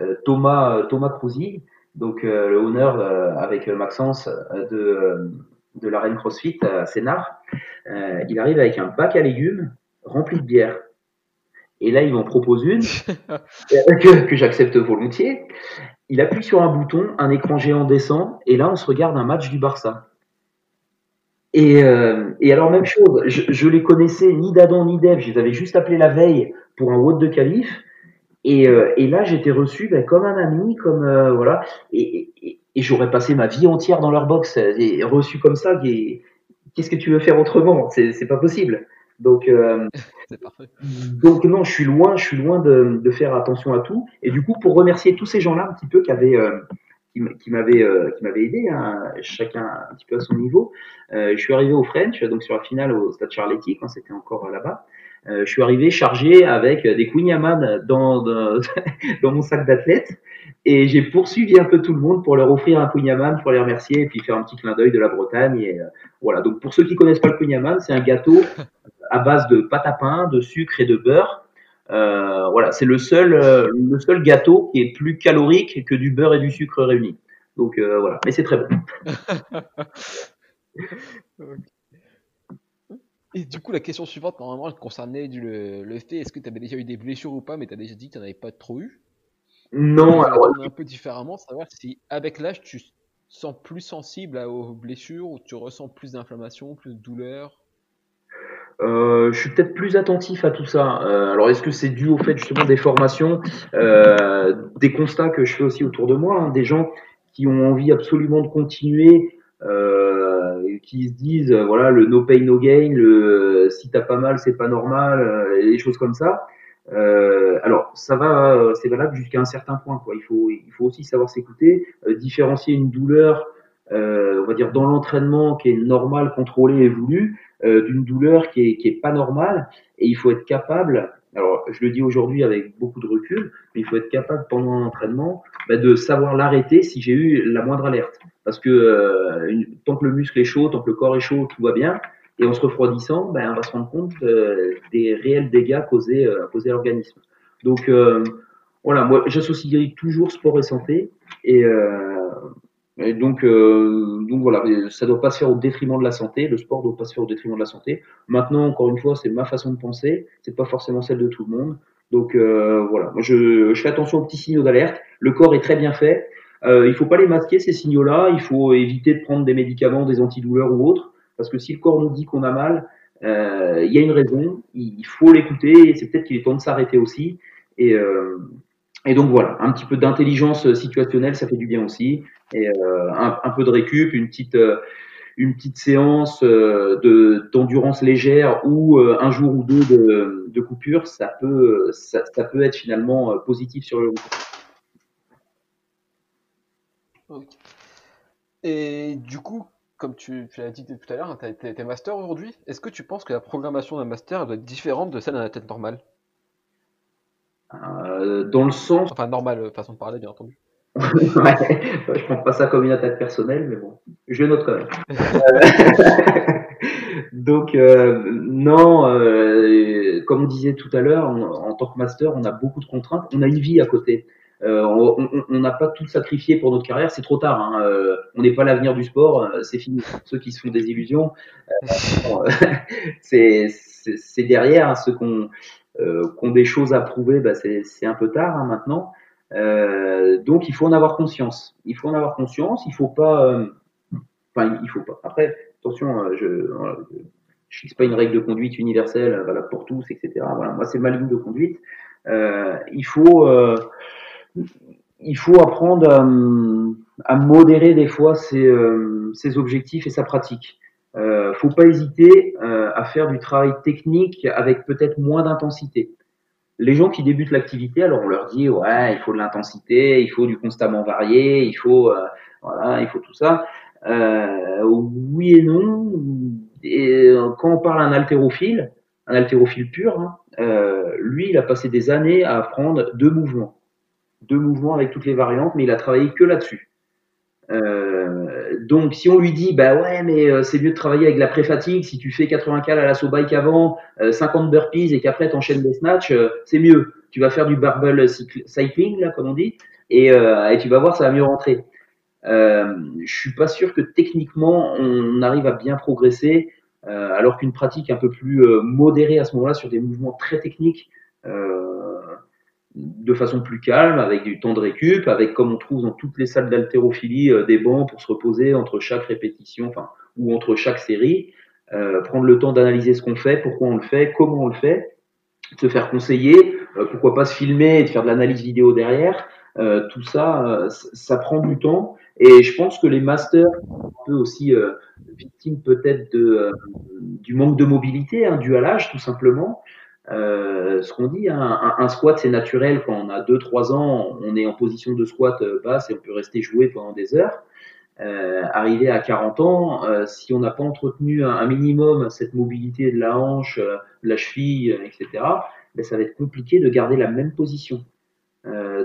euh, Thomas Thomas donc euh, le honneur euh, avec Maxence euh, de euh, de l'arène CrossFit à Sénart. Euh, il arrive avec un bac à légumes rempli de bière. Et là, il m'en propose une euh, que, que j'accepte volontiers. Il appuie sur un bouton, un écran géant descend, et là, on se regarde un match du Barça. Et, euh, et alors, même chose, je, je les connaissais ni d'Adam ni d'Ève, je les avais juste appelés la veille pour un vote de qualif. Et, euh, et là, j'étais reçu ben, comme un ami, comme euh, voilà, et, et, et j'aurais passé ma vie entière dans leur box, et reçu comme ça, qu'est-ce que tu veux faire autrement? C'est pas possible. Donc euh, donc non, je suis loin, je suis loin de, de faire attention à tout. Et du coup, pour remercier tous ces gens-là un petit peu qui avaient euh, qui, m- qui m'avaient euh, qui m'avaient aidé, hein, chacun un petit peu à son niveau. Euh, je suis arrivé au French, donc sur la finale au Stade Charletti quand c'était encore euh, là-bas. Euh, je suis arrivé chargé avec des Queen dans, dans dans mon sac d'athlète et j'ai poursuivi un peu tout le monde pour leur offrir un Queen pour les remercier et puis faire un petit clin d'œil de la Bretagne et voilà. Donc pour ceux qui connaissent pas le Queen c'est un gâteau à base de pâte à pain, de sucre et de beurre. Euh, voilà, c'est le seul, euh, le seul gâteau qui est plus calorique que du beurre et du sucre réunis. Donc euh, voilà, mais c'est très bon. Et du coup, la question suivante, normalement, elle concernait du- le, le fait est-ce que tu avais déjà eu des blessures ou pas, mais tu as déjà dit que tu n'en avais pas trop eu? Non, alors un peu différemment, savoir si avec l'âge tu sens plus sensible aux blessures ou tu ressens plus d'inflammation, plus de douleur? Euh, je suis peut-être plus attentif à tout ça. Euh, alors est-ce que c'est dû au fait justement des formations, euh, des constats que je fais aussi autour de moi, hein, des gens qui ont envie absolument de continuer, euh, qui se disent euh, voilà le no pain no gain, le si t'as pas mal c'est pas normal, euh, des choses comme ça. Euh, alors ça va, euh, c'est valable jusqu'à un certain point. Quoi. Il faut, il faut aussi savoir s'écouter, euh, différencier une douleur, euh, on va dire dans l'entraînement qui est normale, contrôlée et voulue, euh, d'une douleur qui est, qui est pas normale. Et il faut être capable. Alors je le dis aujourd'hui avec beaucoup de recul, mais il faut être capable pendant un entraînement bah, de savoir l'arrêter si j'ai eu la moindre alerte. Parce que euh, une- tant que le muscle est chaud, tant que le corps est chaud, tout va bien. Et en se refroidissant, ben, on va se rendre compte euh, des réels dégâts causés, euh, causés à l'organisme. Donc euh, voilà, moi j'associe toujours sport et santé. Et, et donc, euh, donc voilà, ça doit pas se faire au détriment de la santé. Le sport doit pas se faire au détriment de la santé. Maintenant, encore une fois, c'est ma façon de penser. C'est pas forcément celle de tout le monde. Donc euh, voilà, moi je, je fais attention aux petits signaux d'alerte. Le corps est très bien fait. Euh, il faut pas les masquer ces signaux-là. Il faut éviter de prendre des médicaments, des antidouleurs ou autres, parce que si le corps nous dit qu'on a mal, euh, il y a une raison. Il faut l'écouter. C'est peut-être qu'il est temps de s'arrêter aussi. Et, euh, et donc voilà, un petit peu d'intelligence situationnelle, ça fait du bien aussi. Et euh, un, peu de récup, une petite euh, une petite séance euh, de d'endurance légère ou euh, un jour ou deux de, coupure, ça peut ça, peut être finalement euh, positif sur le long terme. Et du coup, comme tu, tu l'as dit tout à l'heure, tu as tes master aujourd'hui. Est-ce que tu penses que la programmation d'un master doit être différente de celle d'un athlète normal? Euh, dans le sens, Enfin, normale, euh, façon de parler, bien entendu. ouais, je prends pas ça comme une attaque personnelle, mais bon, je note quand même. Donc euh, non, euh, comme on disait tout à l'heure, en, tant que master, on a beaucoup de contraintes, on a une vie à côté. Euh, on n'a pas tout sacrifié pour notre carrière, c'est trop tard. Hein. Euh, on n'est pas l'avenir du sport, euh, c'est fini. Ceux qui se font des illusions, euh, c'est derrière hein, ceux qu'on euh, qui des choses à prouver, bah, c'est un peu tard hein, maintenant. Euh, donc il faut en avoir conscience. Il faut en avoir conscience. Il faut pas. euh, Enfin, il faut pas. Après, attention, euh, je voilà, je fixe pas une règle de conduite universelle, euh, pour tous, etc. Voilà, moi c'est ma ligne de conduite. Euh, il faut euh, il faut apprendre à, modérer des fois ses, euh, ses objectifs et sa pratique. Euh, faut pas hésiter euh, à faire du travail technique avec peut-être moins d'intensité. Les gens qui débutent l'activité, alors on leur dit ouais, il faut de l'intensité, il faut du constamment varié, il faut euh, voilà, il faut tout ça. Euh, oui et non. Et euh, quand on parle à un haltérophile, un haltérophile pur, hein, euh, lui, il a passé des années à apprendre deux mouvements, deux mouvements avec toutes les variantes, mais il a travaillé que là-dessus. Euh, donc, si on lui dit, bah ouais, mais euh, c'est mieux de travailler avec la pré-fatigue, si tu fais 80 cales à la bike avant, euh, 50 burpees et qu'après t'enchaînes des snatchs, euh, c'est mieux. Tu vas faire du barbell cycl- cycling, là, comme on dit, et, euh, tu vas voir, ça va mieux rentrer. Euh, je suis pas sûr que techniquement on arrive à bien progresser, euh, alors qu'une pratique un peu plus euh, modérée à ce moment-là sur des mouvements très techniques, euh, de façon plus calme, avec du temps de récup, avec comme on trouve dans toutes les salles d'haltérophilie euh, des bancs pour se reposer entre chaque répétition, enfin ou entre chaque série, euh, prendre le temps d'analyser ce qu'on fait, pourquoi on le fait, comment on le fait, se faire conseiller, euh, pourquoi pas se filmer et de faire de l'analyse vidéo derrière. Euh, tout ça, euh, ça prend du temps Et je pense que les masters sont un peu aussi victimes peut-être de du manque de mobilité hein, dû à l'âge tout simplement. Euh, ce qu'on dit, hein, un, squat c'est naturel quand on a 2-3 ans, on est en position de squat basse et on peut rester jouer pendant des heures. Euh, arrivé à 40 ans, euh, si on n'a pas entretenu un, minimum cette mobilité de la hanche, euh, de la cheville, etc., ben, ça va être compliqué de garder la même position.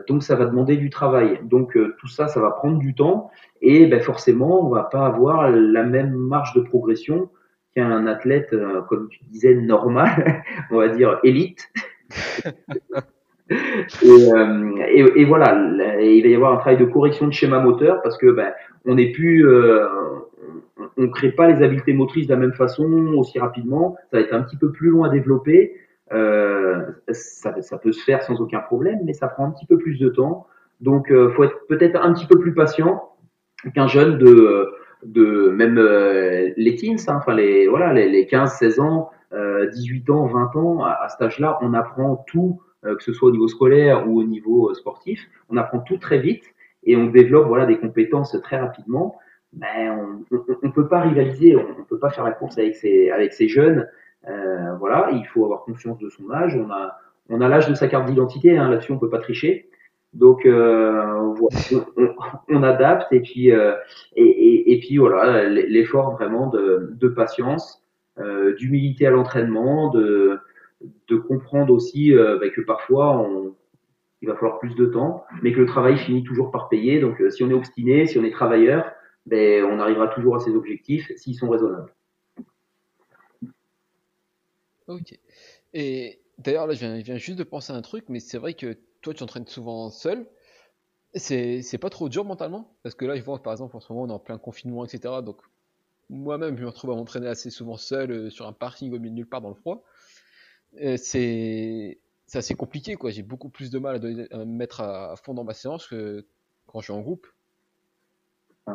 donc ça va demander du travail. Donc tout ça, ça va prendre du temps et ben, forcément, on va pas avoir la même marge de progression qu'un athlète, comme tu disais, normal, on va dire élite. Euh, et, et, voilà, il va y avoir un travail de correction de schéma moteur parce que ben, on n'est plus, euh, on ne crée pas les habiletés motrices de la même façon aussi rapidement. Ça va être un petit peu plus long à développer. Euh, ça, ça, peut se faire sans aucun problème, mais ça prend un petit peu plus de temps. Donc, euh, faut être peut-être un petit peu plus patient qu'un jeune de, de même euh, les teens, hein, enfin les voilà les, les 15, 16 ans, 18 ans, 20 ans. À, à cet âge-là, on apprend tout euh, que ce soit au niveau scolaire ou au niveau euh, sportif. On apprend tout très vite et on développe voilà des compétences très rapidement. Mais on ne peut pas rivaliser, on ne peut pas faire la course avec ces avec ces jeunes. Euh, voilà, il faut avoir confiance de son âge. On a on a l'âge de sa carte d'identité, hein, là-dessus on peut pas tricher. Donc euh, on, on, adapte et puis euh, et, et, et, puis voilà l'effort vraiment de, de patience, euh, d'humilité à l'entraînement, de de comprendre aussi euh, bah, que parfois on, il va falloir plus de temps, mais que le travail finit toujours par payer. Donc euh, si on est obstiné, si on est travailleur, ben, on arrivera toujours à ses objectifs s'ils sont raisonnables. Ok. Et d'ailleurs, là, je viens, juste de penser à un truc, mais c'est vrai que toi, tu entraînes souvent seul. C'est, pas trop dur mentalement? Parce que là, je vois, par exemple, en ce moment, on est en plein confinement, etc. Donc, moi-même, je me retrouve à m'entraîner assez souvent seul euh, sur un parking au milieu de nulle part dans le froid. Euh, c'est assez compliqué quoi. J'ai beaucoup plus de mal à, me mettre à, fond dans ma séance que quand je suis en groupe.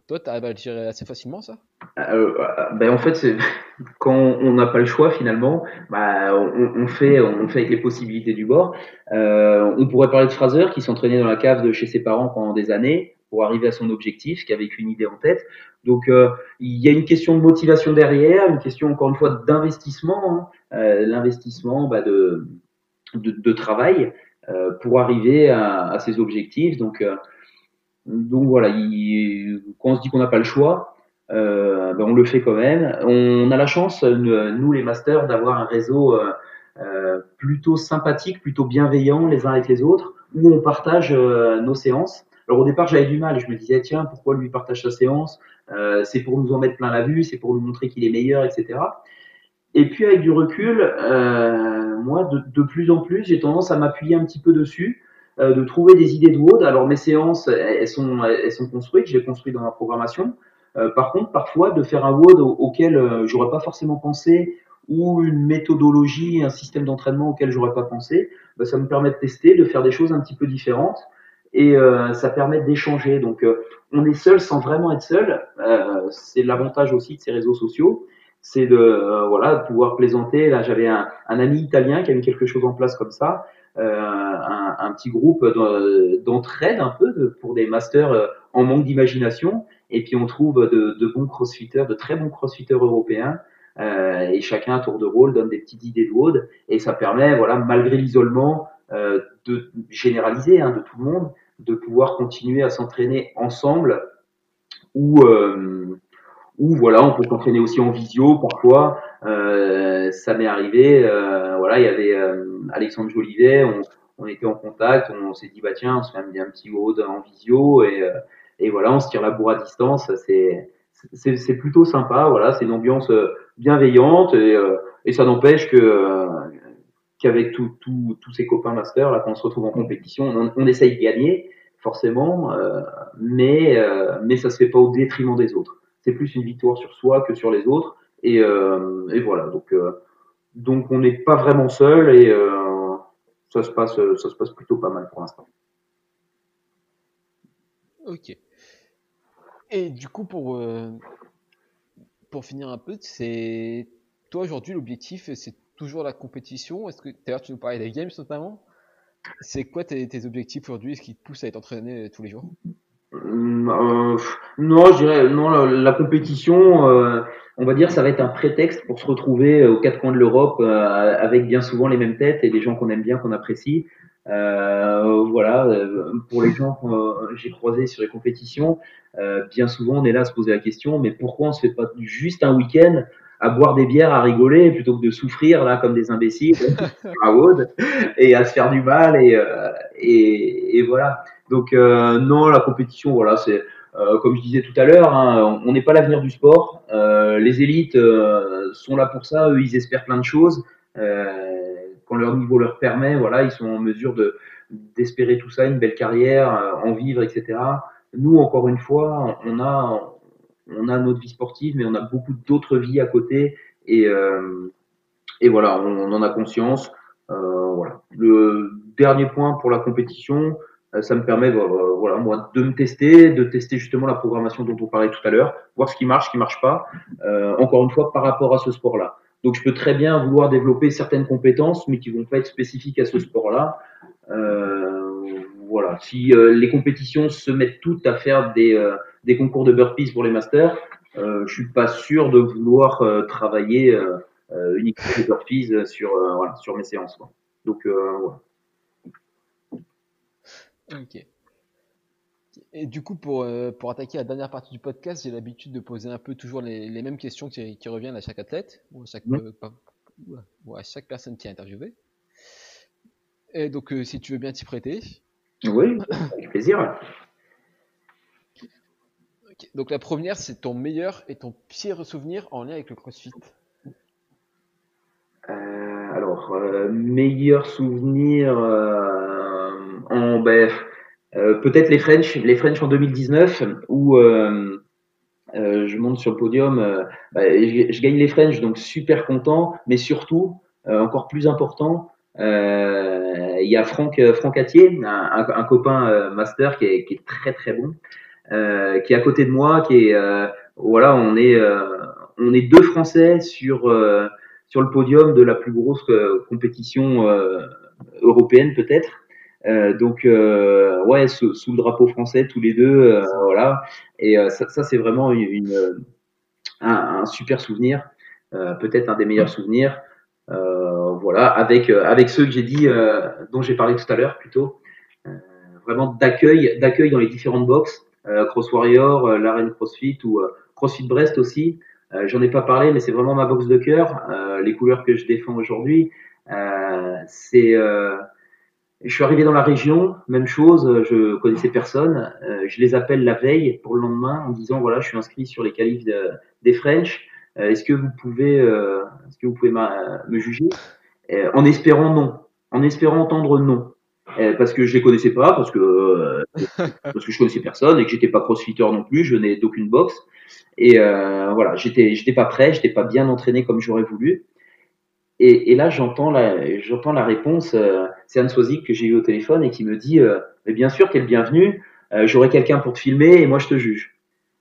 Toi, tu arrives à le gérer assez facilement ça? Euh, ben En fait, quand on n'a pas le choix finalement, bah, on, fait, on fait avec les possibilités du bord. Euh, on pourrait parler de Fraser qui s'entraînait dans la cave de chez ses parents pendant des années pour arriver à son objectif, qui avait une idée en tête. Donc euh, il y a une question de motivation derrière, une question encore une fois d'investissement, hein. euh, l'investissement bah, de, de, de, travail euh, pour arriver à, à, ses objectifs. Donc, donc voilà, il, quand on se dit qu'on n'a pas le choix, euh, ben on le fait quand même. On a la chance, nous les masters, d'avoir un réseau plutôt sympathique, plutôt bienveillant les uns avec les autres, où on partage nos séances. Alors au départ, j'avais du mal. Je me disais, tiens, pourquoi lui partage sa séance euh, C'est pour nous en mettre plein la vue, c'est pour nous montrer qu'il est meilleur, etc. Et puis avec du recul, euh, moi, de, plus en plus, j'ai tendance à m'appuyer un petit peu dessus, euh, de trouver des idées de WOD. Alors mes séances, elles sont, elles sont construites, je les construis dans ma programmation. Euh, par contre, parfois, de faire un WOD auquel euh, j'aurais pas forcément pensé ou une méthodologie, un système d'entraînement auquel j'aurais pas pensé, bah, ça me permet de tester, de faire des choses un petit peu différentes et euh, ça permet d'échanger. Donc, euh, on est seul sans vraiment être seul. C'est l'avantage aussi de ces réseaux sociaux, c'est de euh, voilà de pouvoir plaisanter. Là, j'avais un, un, ami italien qui a mis quelque chose en place comme ça, un, un, petit groupe d'entraide un peu pour des masters en manque d'imagination. Et puis on trouve de, de, bons crossfitters, de très bons crossfitters européens. et chacun à tour de rôle donne des petites idées de WOD et ça permet, voilà, malgré l'isolement, euh, de généraliser hein, de tout le monde, de pouvoir continuer à s'entraîner ensemble ou euh, ou voilà, on peut s'entraîner aussi en visio parfois. Euh, ça m'est arrivé, euh, voilà, il y avait euh, Alexandre Jolivet, on, on, était en contact, on, s'est dit bah tiens, on se fait un, un petit haut en visio et, euh, et voilà, on se tire la bourre à distance. C'est c'est plutôt sympa, voilà, c'est une ambiance bienveillante et, et ça n'empêche que qu'avec tous ses copains masters, là, quand on se retrouve en compétition, on, on essaye de gagner, forcément, euh, mais, euh, mais ça se fait pas au détriment des autres. C'est plus une victoire sur soi que sur les autres. Et, euh, et voilà, donc, euh, donc on n'est pas vraiment seul et euh, ça, se passe, plutôt pas mal pour l'instant. Ok. Et du coup, pour, finir un peu, c'est toi aujourd'hui l'objectif, c'est toujours la compétition. D'ailleurs tu nous parlais des games notamment. C'est quoi tes, tes objectifs aujourd'hui? Est-ce qui te poussent à être entraîné tous les jours? Euh, non, je dirais non. La, compétition, euh, on va dire, ça va être un prétexte pour se retrouver aux quatre coins de l'Europe euh, avec bien souvent les mêmes têtes et des gens qu'on aime bien, qu'on apprécie. voilà, pour les gens que j'ai croisés sur les compétitions, bien souvent on est là à se poser la question, mais pourquoi on se fait pas juste un week-end à boire des bières, à rigoler, plutôt que de souffrir là comme des imbéciles à et à se faire du mal et, et, et voilà. Donc euh, non, la compétition, voilà, c'est euh, comme je disais tout à l'heure, hein, on n'est pas l'avenir du sport. Euh, les élites sont là pour ça. Eux, ils espèrent plein de choses. quand leur niveau leur permet, voilà, ils sont en mesure de d'espérer tout ça, une belle carrière, en vivre, etc. Nous, encore une fois, on a on a notre vie sportive, mais on a beaucoup d'autres vies à côté et et voilà, on, en a conscience. voilà. Le dernier point pour la compétition, euh, ça me permet euh, voilà moi de me tester, de tester justement la programmation dont on parlait tout à l'heure, voir ce qui marche, ce qui marche pas. Euh, encore une fois par rapport à ce sport-là. Donc je peux très bien vouloir développer certaines compétences, mais qui vont pas être spécifiques à ce sport-là. Euh, voilà. Si les compétitions se mettent toutes à faire des, des concours de burpees pour les masters, euh, je suis pas sûr de vouloir travailler uniquement des burpees sur voilà sur mes séances. Quoi. Donc voilà. Ok. Et du coup, pour, euh, pour attaquer la dernière partie du podcast, j'ai l'habitude de poser un peu toujours les, les mêmes questions qui, qui, reviennent à chaque athlète ou à chaque, euh, ou à chaque personne qui est interviewée. Et donc, euh, si tu veux bien t'y prêter. Oui, avec plaisir. Donc, la première, c'est ton meilleur et ton pire souvenir en lien avec le CrossFit. alors, meilleur souvenir en ben, euh, peut-être les French, les French en 2019 où euh, euh, je monte sur le podium, bah, je, gagne les French, donc super content, mais surtout encore plus important, il y a Franck Franck Attier, un, copain master qui est, qui est, très très bon, qui est à côté de moi, qui est voilà, on est on est deux Français sur sur le podium de la plus grosse compétition européenne peut-être. Euh, donc euh, ouais, sous, sous, le drapeau français tous les deux, euh, voilà. Et ça, ça c'est vraiment une, un, un, super souvenir, peut-être un des meilleurs souvenirs. voilà, avec avec ceux que j'ai dit, dont j'ai parlé tout à l'heure plutôt, vraiment d'accueil, d'accueil dans les différentes boxes, Cross Warrior, l'arène CrossFit ou CrossFit Brest aussi. J'en ai pas parlé, mais c'est vraiment ma box de cœur. les couleurs que je défends aujourd'hui, c'est je suis arrivé dans la région, même chose, je connaissais personne. Euh, je les appelle la veille pour le lendemain en disant voilà, je suis inscrit sur les qualifs des French. Euh, est-ce que vous pouvez, euh, est-ce que vous pouvez me juger? En espérant non, en espérant entendre non, parce que je les connaissais pas, parce que parce que je connaissais personne et que j'étais pas crossfitter non plus, je n'ai d'aucune boxe. Et voilà, j'étais j'étais pas prêt, j'étais pas bien entraîné comme j'aurais voulu. Et, et là, j'entends la, j'entends la réponse. Euh, c'est Anne Sozik que j'ai eu au téléphone et qui me dit euh, Mais bien sûr, qu'elle bienvenue. Euh, j'aurai quelqu'un pour te filmer et moi, je te juge.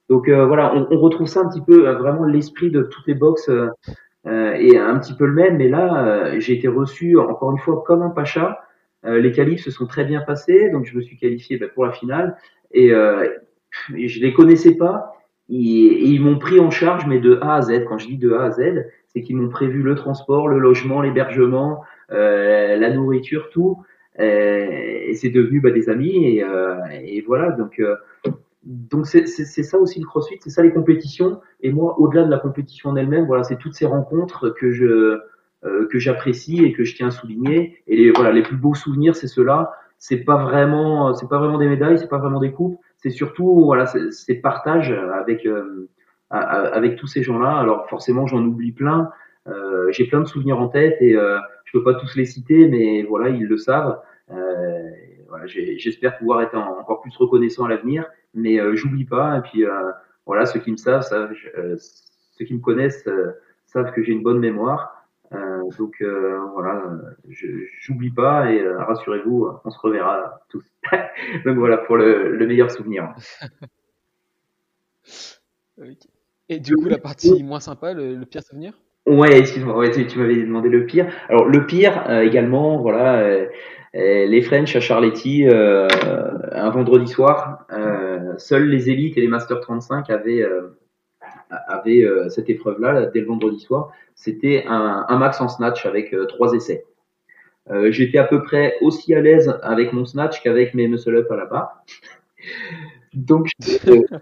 Donc voilà, on, on, retrouve ça un petit peu, vraiment l'esprit de toutes les box est un petit peu le même. Mais là, j'ai été reçu encore une fois comme un pacha. les qualifs se sont très bien passés, donc je me suis qualifié bah, pour la finale. Et, et je les connaissais pas. Et ils m'ont pris en charge, mais de A à Z. Quand je dis de A à Z, c'est qu'ils m'ont prévu le transport, le logement, l'hébergement, euh, la nourriture, tout. Euh, et c'est devenu bah, des amis et, euh, et voilà. Donc euh, donc c'est ça aussi le CrossFit, c'est ça les compétitions. Et moi, au-delà de la compétition en elle-même, voilà, c'est toutes ces rencontres que je euh, que j'apprécie et que je tiens à souligner. Et les, voilà, les plus beaux souvenirs, c'est ceux-là. C'est pas vraiment, c'est pas vraiment des médailles, c'est pas vraiment des coupes. C'est surtout voilà, c'est partage avec avec tous ces gens-là. Alors forcément, j'en oublie plein. Euh, j'ai plein de souvenirs en tête et euh, je peux pas tous les citer, mais voilà, ils le savent. Euh, voilà, J'espère pouvoir être encore plus reconnaissant à l'avenir, mais euh, j'oublie pas. Et puis euh, voilà, ceux qui me savent, savent euh, ceux qui me connaissent savent que j'ai une bonne mémoire. Donc voilà, j'oublie pas et rassurez-vous, on se reverra tous. donc voilà pour le, le meilleur souvenir. Et du coup, la partie moins sympa, le, pire souvenir? Ouais, excuse-moi, ouais, tu, m'avais demandé le pire. Alors, le pire, euh, également, voilà, euh, euh, les French à Charletti, un vendredi soir, seuls les élites et les Master 35 avaient, avaient cette épreuve-là dès le vendredi soir. C'était un, un, max en snatch avec trois essais. J'étais à peu près aussi à l'aise avec mon snatch qu'avec mes muscle-up à la barre. Donc, je,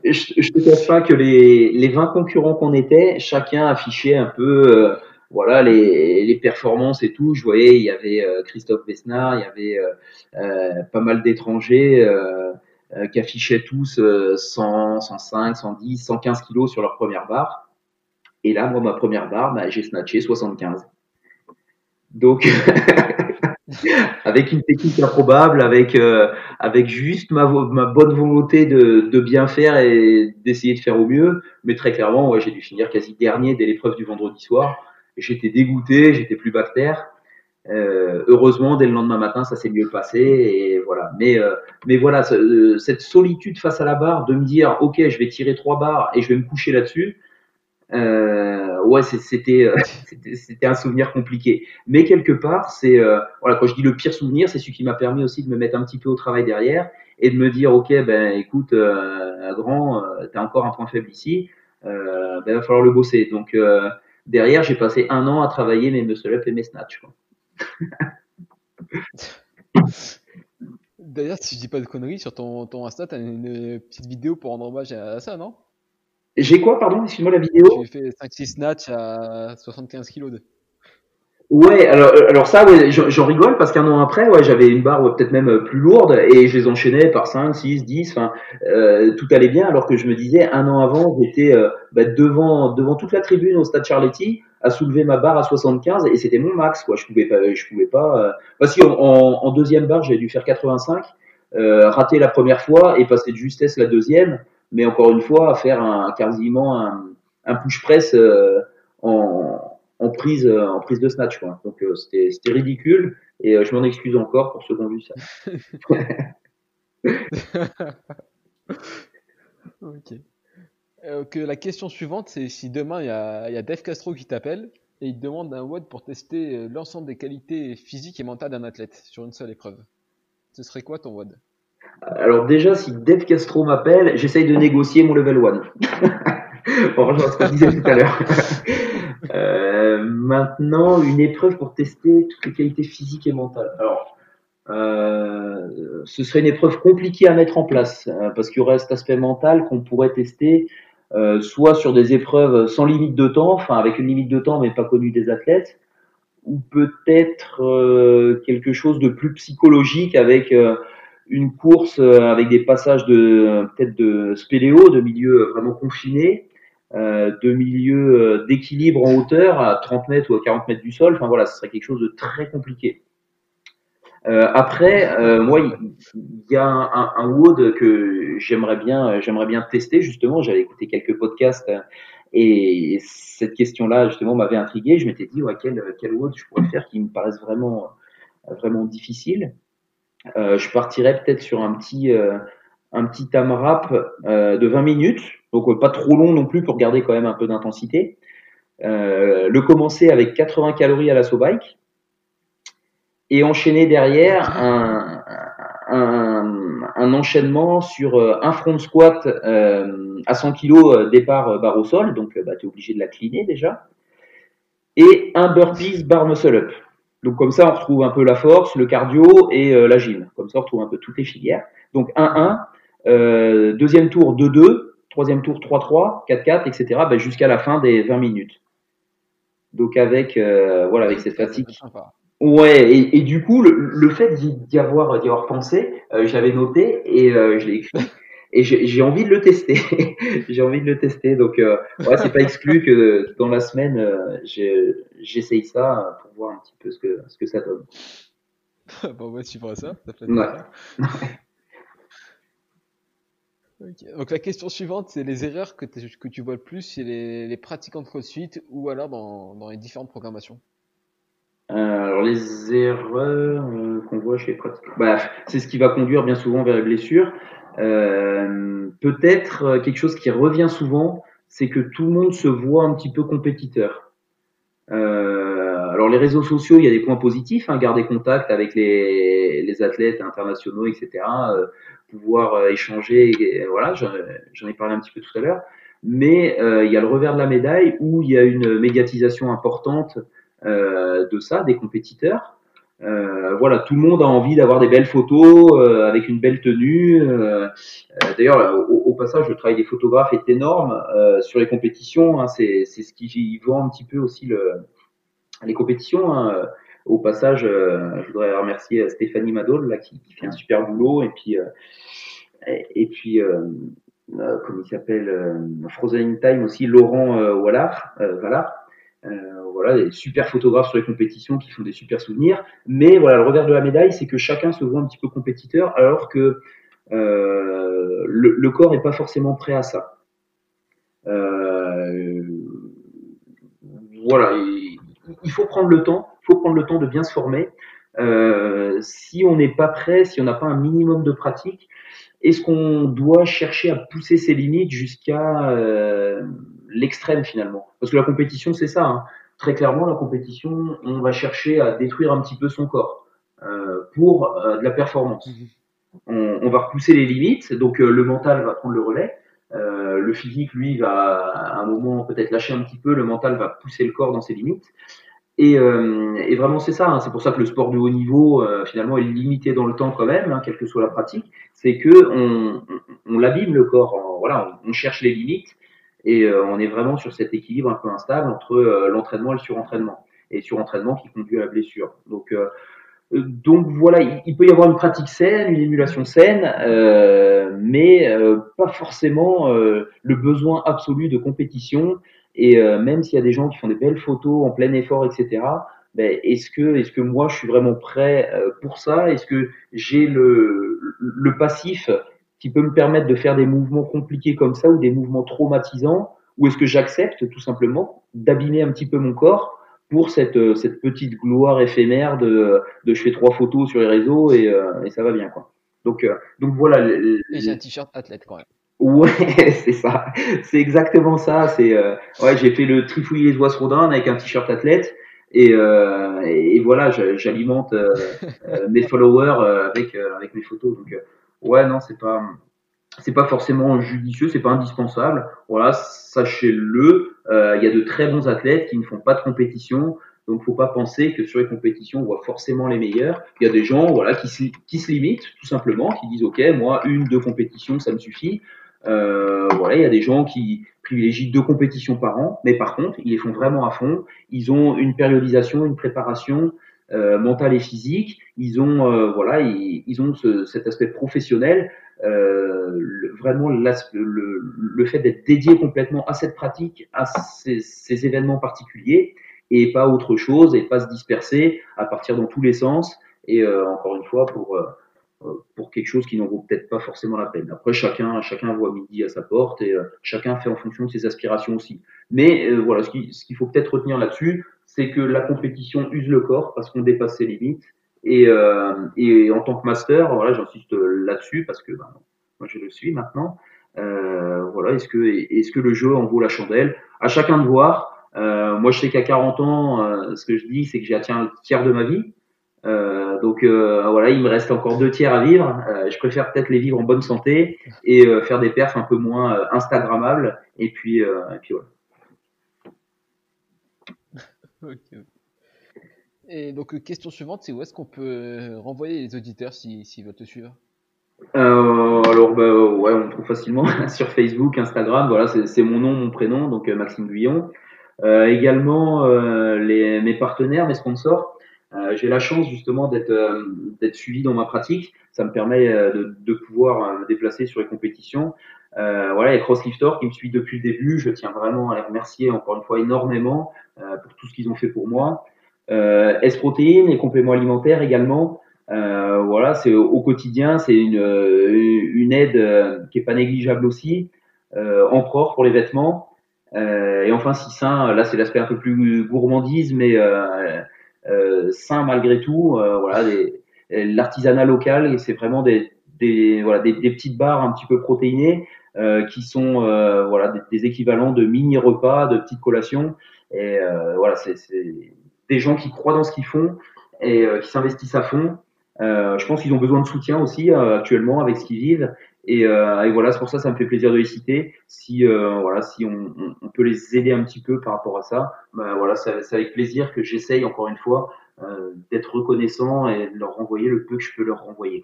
je, te cache pas que les, les 20 concurrents qu'on était, chacun affichait un peu, voilà, les, les, performances et tout. Je voyais, il y avait Christophe Besnard, il y avait euh, pas mal d'étrangers euh, qui affichaient tous 100, 105, 110, 115 kilos sur leur première barre. Et là, moi, ma première barre, bah, j'ai snatché 75. Donc, avec une technique improbable, avec euh, avec juste ma, ma bonne volonté de, de bien faire et d'essayer de faire au mieux. Mais très clairement, ouais, j'ai dû finir quasi dernier dès l'épreuve du vendredi soir. J'étais dégoûté, j'étais plus bactère. Euh, heureusement, dès le lendemain matin, ça s'est mieux passé et voilà. Mais euh, mais voilà, euh, cette solitude face à la barre, de me dire, ok, je vais tirer trois barres et je vais me coucher là-dessus. Euh, ouais, c'était c'était un souvenir compliqué. Mais quelque part, c'est voilà, quand je dis le pire souvenir, c'est celui qui m'a permis aussi de me mettre un petit peu au travail derrière et de me dire, ok, ben écoute, grand, t'as encore un point faible ici, ben va falloir le bosser. Donc derrière, j'ai passé un an à travailler mes muscle up et mes snatch. Quoi. D'ailleurs, si je dis pas de conneries, sur ton, ton Insta, t'as une petite vidéo pour rendre hommage à ça, non? J'ai quoi, pardon? Excuse-moi la vidéo? J'ai fait 5-6 snatch à 75 kg de. Ouais, alors, euh, alors ça, ouais, j'en rigole parce qu'un an après, ouais, j'avais une barre peut-être même euh, plus lourde et je les enchaînais par 5, 6, 10, enfin, euh, tout allait bien alors que je me disais, un an avant, j'étais euh, bah, devant, devant toute la tribune au stade Charletti à soulever ma barre à 75 et c'était mon max, quoi. Je pouvais pas, je pouvais pas. Euh... si, en, en, deuxième barre, j'avais dû faire 85, euh, rater la première fois et passer de justesse la deuxième, mais encore une fois, faire un, quasiment un, un push press en en prise, euh, en prise de snatch. Quoi. Donc euh, c'était, c'était ridicule et euh, je m'en excuse encore pour ceux qui ont vu ça. ok. la question suivante, c'est si demain il y a, y a Dave Castro qui t'appelle et il te demande un WOD pour tester l'ensemble des qualités physiques et mentales d'un athlète sur une seule épreuve. Ce serait quoi ton WOD? Alors déjà, si Dave Castro m'appelle, j'essaye de négocier mon level 1. bon, ce que je disais tout à l'heure. Euh, maintenant, une épreuve pour tester toutes les qualités physiques et mentales. Alors, euh, ce serait une épreuve compliquée à mettre en place euh, parce qu'il y aurait cet aspect mental qu'on pourrait tester euh, soit sur des épreuves sans limite de temps, enfin avec une limite de temps mais pas connue des athlètes, ou peut-être euh, quelque chose de plus psychologique avec une course avec des passages de peut-être de spéléo, de milieu vraiment confiné, euh, de milieu euh, d'équilibre en hauteur à 30 mètres ou à 40 mètres du sol. Enfin voilà, ce serait quelque chose de très compliqué. Euh, après, euh, moi, il y, a un, un, que j'aimerais bien, j'aimerais bien tester justement. J'avais écouté quelques podcasts et cette question-là justement m'avait intrigué. Je m'étais dit, ouais, quel, quel WOD je pourrais faire qui me paraisse vraiment, vraiment difficile. Euh, je partirais peut-être sur un petit, un petit AMRAP de 20 minutes donc euh, pas trop long non plus pour garder quand même un peu d'intensité. Euh, le commencer avec 80 calories à la bike et enchaîner derrière un, un, enchaînement sur euh, un front squat euh, à 100 kg départ barre au sol, donc bah, tu es obligé de la cleaner déjà, et un burpees bar muscle up. Donc comme ça on retrouve un peu la force, le cardio et euh, la gym. Comme ça on retrouve un peu toutes les filières. Donc 1-1, euh, deuxième tour 2-2, troisième tour 3-3, 4-4, etc. Ben, jusqu'à la fin des 20 minutes. Donc avec euh, voilà avec cette fatigue. Ouais, et, et, du coup le, le fait d'y avoir d'y avoir pensé, euh, j'avais noté et euh, je l'ai écrit. Et j'ai envie de le tester. j'ai envie de le tester. Donc, euh, ouais, c'est pas exclu que dans la semaine, euh, j'essaye ça pour voir un petit peu ce que, ce que ça donne. bon, ouais, tu vois ça. ça ouais. Okay. Donc la question suivante, c'est les erreurs que, tu vois le plus chez les, les pratiquants de CrossFit ou alors dans, les différentes programmations? Euh, Alors les erreurs euh, qu'on voit chez les pratiquants, bah, c'est ce qui va conduire bien souvent vers les blessures. Euh, Peut-être quelque chose qui revient souvent, c'est que tout le monde se voit un petit peu compétiteur. Alors les réseaux sociaux, il y a des points positifs, hein, garder contact avec les athlètes internationaux, etc. Euh, pouvoir échanger. Et, voilà, j'en ai parlé un petit peu tout à l'heure. Mais il y a le revers de la médaille où il y a une médiatisation importante de ça, des compétiteurs. Euh, voilà, tout le monde a envie d'avoir des belles photos euh, avec une belle tenue. Euh, d'ailleurs, au, passage, le travail des photographes est énorme sur les compétitions. Hein, c'est ce qui vend un petit peu aussi le, les compétitions. Hein. Au passage, je voudrais remercier Stéphanie Madol là, qui, fait un super boulot et puis et, puis comme il s'appelle Frozen Time aussi Laurent Wallard, Wallard voilà, des super photographes sur les compétitions qui font des super souvenirs. Mais voilà, le revers de la médaille, c'est que chacun se voit un petit peu compétiteur, alors que euh, le, corps n'est pas forcément prêt à ça. Euh, voilà, il, faut prendre le temps, faut prendre le temps de bien se former. Euh, si on n'est pas prêt, si on n'a pas un minimum de pratique, est-ce qu'on doit chercher à pousser ses limites jusqu'à l'extrême finalement? Parce que la compétition, c'est ça. Hein très clairement, la compétition, on va chercher à détruire un petit peu son corps euh, pour euh, de la performance. Mhm. On, on, va repousser les limites, donc euh, le mental va prendre le relais. Euh, le physique, lui, va à un moment peut-être lâcher un petit peu. Le mental va pousser le corps dans ses limites. Et, et vraiment, c'est ça. Hein, c'est pour ça que le sport de haut niveau, finalement, est limité dans le temps quand même, hein, quelle que soit la pratique. C'est que on, on, l'abîme le corps. voilà, on cherche les limites et euh, on est vraiment sur cet équilibre un peu instable entre euh, l'entraînement et le surentraînement. Et surentraînement qui conduit à la blessure. Donc, euh, donc voilà, il, peut y avoir une pratique saine, une émulation saine, mais pas forcément le besoin absolu de compétition. Et même s'il y a des gens qui font des belles photos en plein effort, etc., ben, est-ce que, est-ce que moi je suis vraiment prêt pour ça? Est-ce que j'ai le, le passif qui peut me permettre de faire des mouvements compliqués comme ça ou des mouvements traumatisants? Ou est-ce que j'accepte tout simplement d'abîmer un petit peu mon corps pour cette, euh, cette petite gloire éphémère de, de je fais trois photos sur les réseaux et, euh, et ça va bien quoi. Donc, euh, donc voilà. Et j'ai un t-shirt athlète quand même. Ouais, c'est ça. C'est exactement ça. C'est ouais, j'ai fait le trifouiller les oies rodin avec un t-shirt athlète et, et, voilà, j'alimente mes followers avec avec mes photos. Donc ouais, non, c'est pas, c'est pas forcément judicieux, c'est pas indispensable. Voilà, sachez-le, euh, il y a de très bons athlètes qui ne font pas de compétition. Donc, faut pas penser que sur les compétitions, on voit forcément les meilleurs. Il y a des gens, voilà, qui se, qui se limitent, tout simplement, qui disent, OK, moi, une, deux compétitions, ça me suffit. Euh, voilà, il y a des gens qui privilégient deux compétitions par an, mais par contre, ils les font vraiment à fond. Ils ont une périodisation, une préparation, euh, mental et physique. Ils ont euh, voilà, ils, ont ce, cet aspect professionnel. Euh, vraiment le, le, fait d'être dédié complètement à cette pratique, à ces, ces, événements particuliers, et pas autre chose, et pas se disperser à partir dans tous les sens. Et euh, encore une fois, pour euh, pour quelque chose qui n'en vaut peut-être pas forcément la peine. Après, chacun, chacun voit midi à sa porte et chacun fait en fonction de ses aspirations aussi. Mais voilà, ce qu'il ce faut peut-être retenir là-dessus, c'est que la compétition use le corps parce qu'on dépasse ses limites. Et, euh, et en tant que master, voilà, j'insiste là-dessus parce que ben, moi je le suis maintenant. Euh, voilà, est-ce que est-ce que le jeu en vaut la chandelle? À chacun de voir. Euh, moi, je sais qu'à 40 ans, euh, ce que je dis, c'est que j'ai atteint un tiers de ma vie. Euh, donc euh, voilà, il me reste encore deux tiers à vivre. je préfère peut-être les vivre en bonne santé et faire des perfs un peu moins instagrammables. Et puis, et puis voilà. Et donc, euh, question suivante, c'est où est-ce qu'on peut euh, renvoyer les auditeurs s'ils veulent te suivre? Euh, alors bah, ouais, on trouve facilement sur Facebook, Instagram. Voilà, c'est mon nom, mon prénom, donc Maxime Guyon. également les, mes partenaires, mes sponsors. J'ai la chance justement d'être d'être suivi dans ma pratique. Ça me permet de, de pouvoir me déplacer sur les compétitions. Euh, voilà, et CrossLifter qui me suit depuis le début, je tiens vraiment à les remercier encore une fois énormément euh, pour tout ce qu'ils ont fait pour moi. Euh, S-Protéines et compléments alimentaires également. Euh, voilà, c'est au, quotidien, c'est une, une aide euh, qui est pas négligeable aussi. Euh, pour les vêtements. et enfin, si sain, là c'est l'aspect un peu plus gourmandise, mais sain malgré tout. voilà, l'artisanat local, et c'est vraiment des, voilà, des, petites barres un petit peu protéinées euh, qui sont euh, voilà, des, équivalents de mini repas, de petites collations. Et euh, voilà, c'est des gens qui croient dans ce qu'ils font et qui s'investissent à fond. je pense qu'ils ont besoin de soutien aussi actuellement avec ce qu'ils vivent. Et, et voilà, c'est pour ça, ça me fait plaisir de les citer. Si voilà, si on, on, peut les aider un petit peu par rapport à ça, ben voilà, c'est avec plaisir que j'essaye encore une fois d'être reconnaissant et de leur renvoyer le peu que je peux leur renvoyer.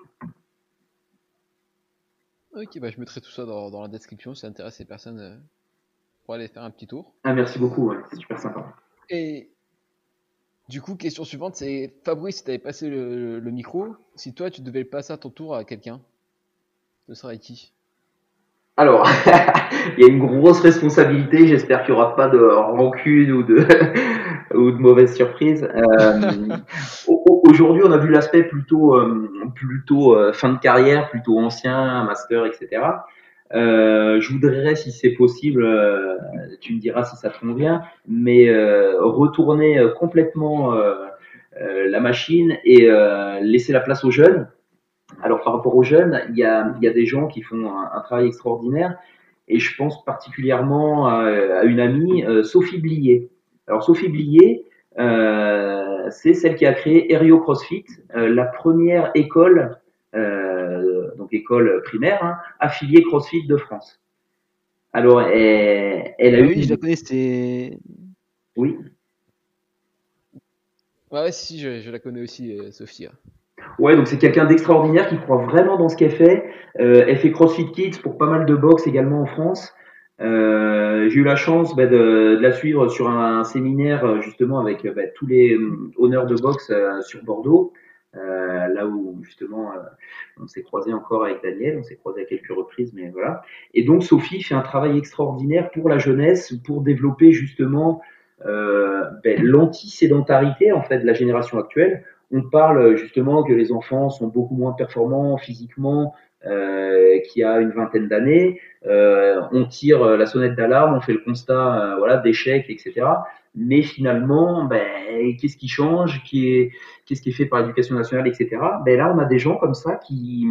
Ok, bah je mettrai tout ça dans, dans la description si ça intéresse les personnes euh, pour aller faire un petit tour. Ah, merci beaucoup, c'est super sympa. Et du coup, question suivante, c'est Fabrice, si tu avais passé le, le, micro, si toi tu devais le passer à ton tour à quelqu'un, ce serait qui? Alors, il y a une grosse responsabilité. J'espère qu'il n'y aura pas de rancune ou de, ou de mauvaise surprise. Euh, Aujourd'hui, on a vu l'aspect plutôt, euh, plutôt euh, fin de carrière, plutôt ancien, master, etc. Je voudrais, si c'est possible, tu me diras si ça te convient, mais retourner complètement la machine et laisser la place aux jeunes alors par rapport aux jeunes, il y a, il y a des gens qui font un, travail extraordinaire et je pense particulièrement à, une amie, euh, Sophie Blier. Alors Sophie Blier, euh, c'est celle qui a créé Aerio CrossFit, euh, la première école, donc école primaire, hein, affiliée CrossFit de France. Alors elle, elle a ah eu... Oui, je la connais, c'était... Oui. Ouais, si, je, je la connais aussi, Sophie. Ouais, donc c'est quelqu'un d'extraordinaire qui croit vraiment dans ce qu'elle fait. Euh, elle fait CrossFit Kids pour pas mal de box également en France. Euh, j'ai eu la chance bah, de, de, la suivre sur un, séminaire justement avec bah, tous les euh, honneurs de boxe euh, sur Bordeaux, euh, là où justement on s'est croisé encore avec Daniel, on s'est croisé à quelques reprises, mais voilà. Et donc Sophie fait un travail extraordinaire pour la jeunesse, pour développer justement ben, l'anti-sédentarité en fait de la génération actuelle on parle justement que les enfants sont beaucoup moins performants physiquement euh, qu'il y a une vingtaine d'années. Euh, on tire la sonnette d'alarme, on fait le constat euh, voilà, d'échec, etc. Mais finalement, ben, qu'est-ce qui change Qu'est-ce qui est fait par l'éducation nationale, etc. Ben, là, on a des gens comme ça qui,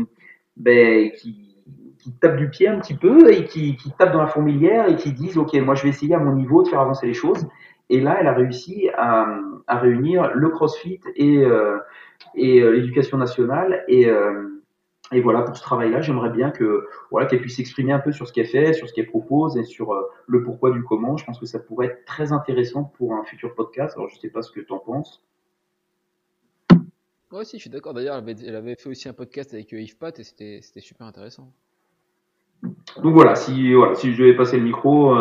ben, qui, qui tapent du pied un petit peu et qui, qui tapent dans la fourmilière et qui disent, OK, moi je vais essayer à mon niveau de faire avancer les choses. Et là, elle a réussi à, à réunir le CrossFit et, euh, et euh, l'éducation nationale. Et, euh, et voilà, pour ce travail-là, j'aimerais bien que voilà qu'elle puisse s'exprimer un peu sur ce qu'elle fait, sur ce qu'elle propose et sur le pourquoi du comment. Je pense que ça pourrait être très intéressant pour un futur podcast. Alors, je sais pas ce que tu en penses. Moi aussi, je suis d'accord. D'ailleurs, elle, avait fait aussi un podcast avec Yves Pat et c'était super intéressant. Donc voilà, si, voilà, si je devais passer le micro,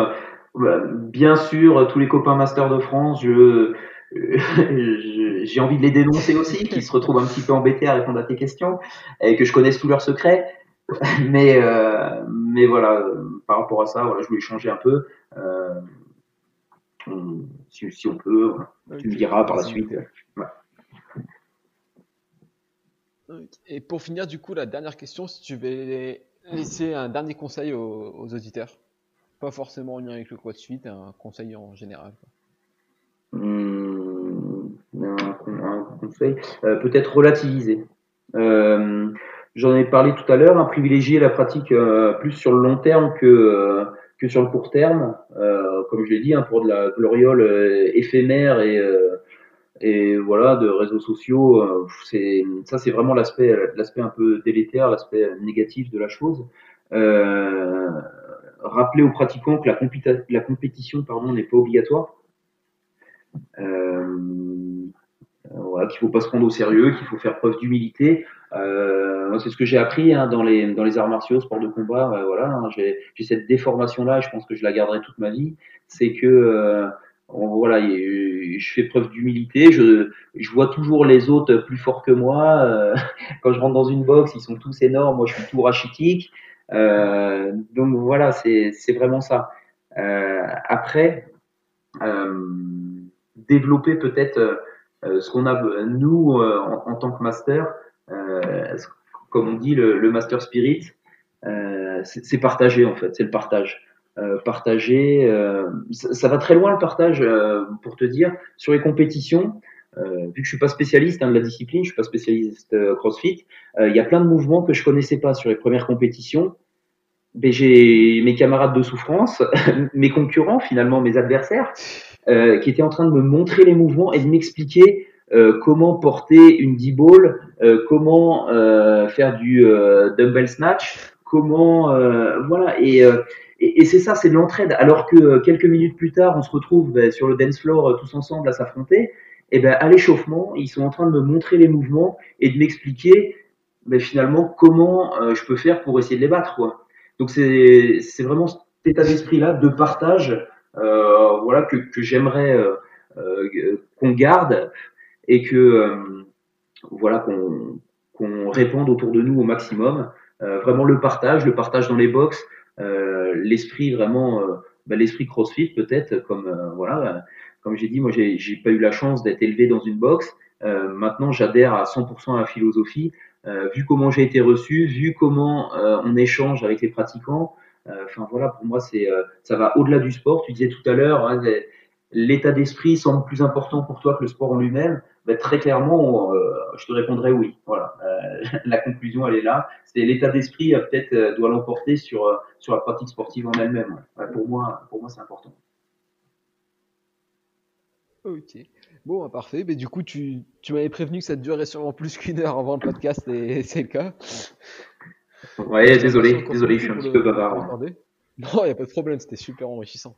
bien sûr, tous les copains Master de France, je, j'ai envie de les dénoncer aussi, qui se retrouvent un petit peu embêtés à répondre à tes questions, et que je connaisse tous leurs secrets. Mais, euh, mais voilà, par rapport à ça, voilà, je voulais changer un peu. Euh, si, si, on peut, tu me diras par la suite. Et pour finir, du coup, la dernière question, si tu veux laisser un dernier conseil aux, aux auditeurs pas forcément en lien avec le CrossFit, un conseil en général. Euh, peut-être relativiser. Euh, j'en ai parlé tout à l'heure, hein, privilégier la pratique euh, plus sur le long terme que, que sur le court terme. comme je l'ai dit, hein, pour de la gloriole éphémère et, et voilà de réseaux sociaux, c'est ça c'est vraiment l'aspect un peu délétère, l'aspect négatif de la chose. Rappeler aux pratiquants que la, compétition n'est pas obligatoire. Voilà, qu'il faut pas se prendre au sérieux, qu'il faut faire preuve d'humilité. Euh, c'est ce que j'ai appris hein, dans, les, dans les arts martiaux, sport de combat. Euh, voilà, hein, j'ai, cette déformation-là, je pense que je la garderai toute ma vie. C'est que euh, voilà, je fais preuve d'humilité. Je, je vois toujours les autres plus forts que moi. Euh, quand je rentre dans une box, ils sont tous énormes. Moi, je suis tout rachitique. Euh, donc voilà, c'est vraiment ça. Après, développer peut-être ce qu'on a nous en, tant que master, comme on dit le, master spirit, c'est partager en fait, c'est le partage. partager, ça, va très loin le partage pour te dire sur les compétitions. vu que je suis pas spécialiste hein, de la discipline, je suis pas spécialiste CrossFit, il y a plein de mouvements que je connaissais pas sur les premières compétitions j'ai mes camarades de souffrance, mes concurrents finalement, mes adversaires, euh, qui étaient en train de me montrer les mouvements et de m'expliquer euh, comment porter une D-ball, euh, comment euh, faire du dumbbell snatch, comment voilà et, et, et c'est ça, c'est de l'entraide. Alors que quelques minutes plus tard, on se retrouve ben, sur le dance floor tous ensemble à s'affronter. Et ben à l'échauffement, ils sont en train de me montrer les mouvements et de m'expliquer ben, finalement comment je peux faire pour essayer de les battre. Quoi. Donc c'est c'est vraiment cet état d'esprit là de partage, voilà que que j'aimerais qu'on garde et que euh, voilà qu'on qu'on réponde autour de nous au maximum. Euh, vraiment le partage, le partage dans les box, euh, l'esprit vraiment, bah, l'esprit CrossFit peut-être comme voilà, comme j'ai dit, moi j'ai j'ai pas eu la chance d'être élevé dans une box. maintenant, j'adhère à 100% à la philosophie. vu comment j'ai été reçu, vu comment on échange avec les pratiquants, enfin voilà, pour moi c'est ça va au-delà du sport. Tu disais tout à l'heure, hein, l'état d'esprit semble plus important pour toi que le sport en lui-même, ben, très clairement, euh, je te répondrai oui. Voilà, euh, la conclusion elle est là. C'est l'état d'esprit euh, peut-être doit l'emporter sur sur la pratique sportive en elle-même. pour moi, pour moi c'est important. Ok. Bon, bah, parfait. Mais du coup, tu, tu m'avais prévenu que ça durerait sûrement plus qu'une heure avant le podcast et c'est le cas. Ouais, désolé, désolé, je suis un petit peu bavard. Non, il n'y a pas de problème, c'était super enrichissant.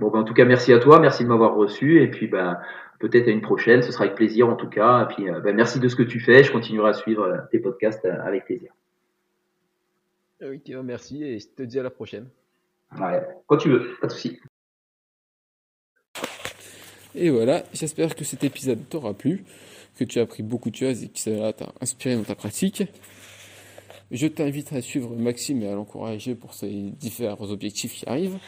Bon, ben, en tout cas, merci à toi, merci de m'avoir reçu, et puis ben, peut-être à une prochaine, ce sera avec plaisir en tout cas. Et puis, euh, ben, merci de ce que tu fais, je continuerai à suivre euh, tes podcasts euh, avec plaisir. Ben, merci, et je te dis à la prochaine. Ouais, quand tu veux, pas de souci. Et voilà, j'espère que cet épisode t'aura plu, que tu as appris beaucoup de choses et que ça t'a inspiré dans ta pratique. Je t'invite à suivre Maxime et à l'encourager pour ses différents objectifs qui arrivent.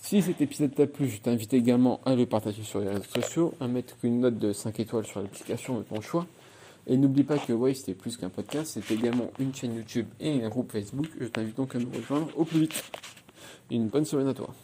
Si cet épisode t'a plu, je t'invite également à le partager sur les réseaux sociaux, à mettre une note de 5 étoiles sur l'application de ton choix. Et n'oublie pas que Waste est plus qu'un podcast, c'est également une chaîne YouTube et un groupe Facebook. Je t'invite donc à nous rejoindre au plus vite. Une bonne semaine à toi.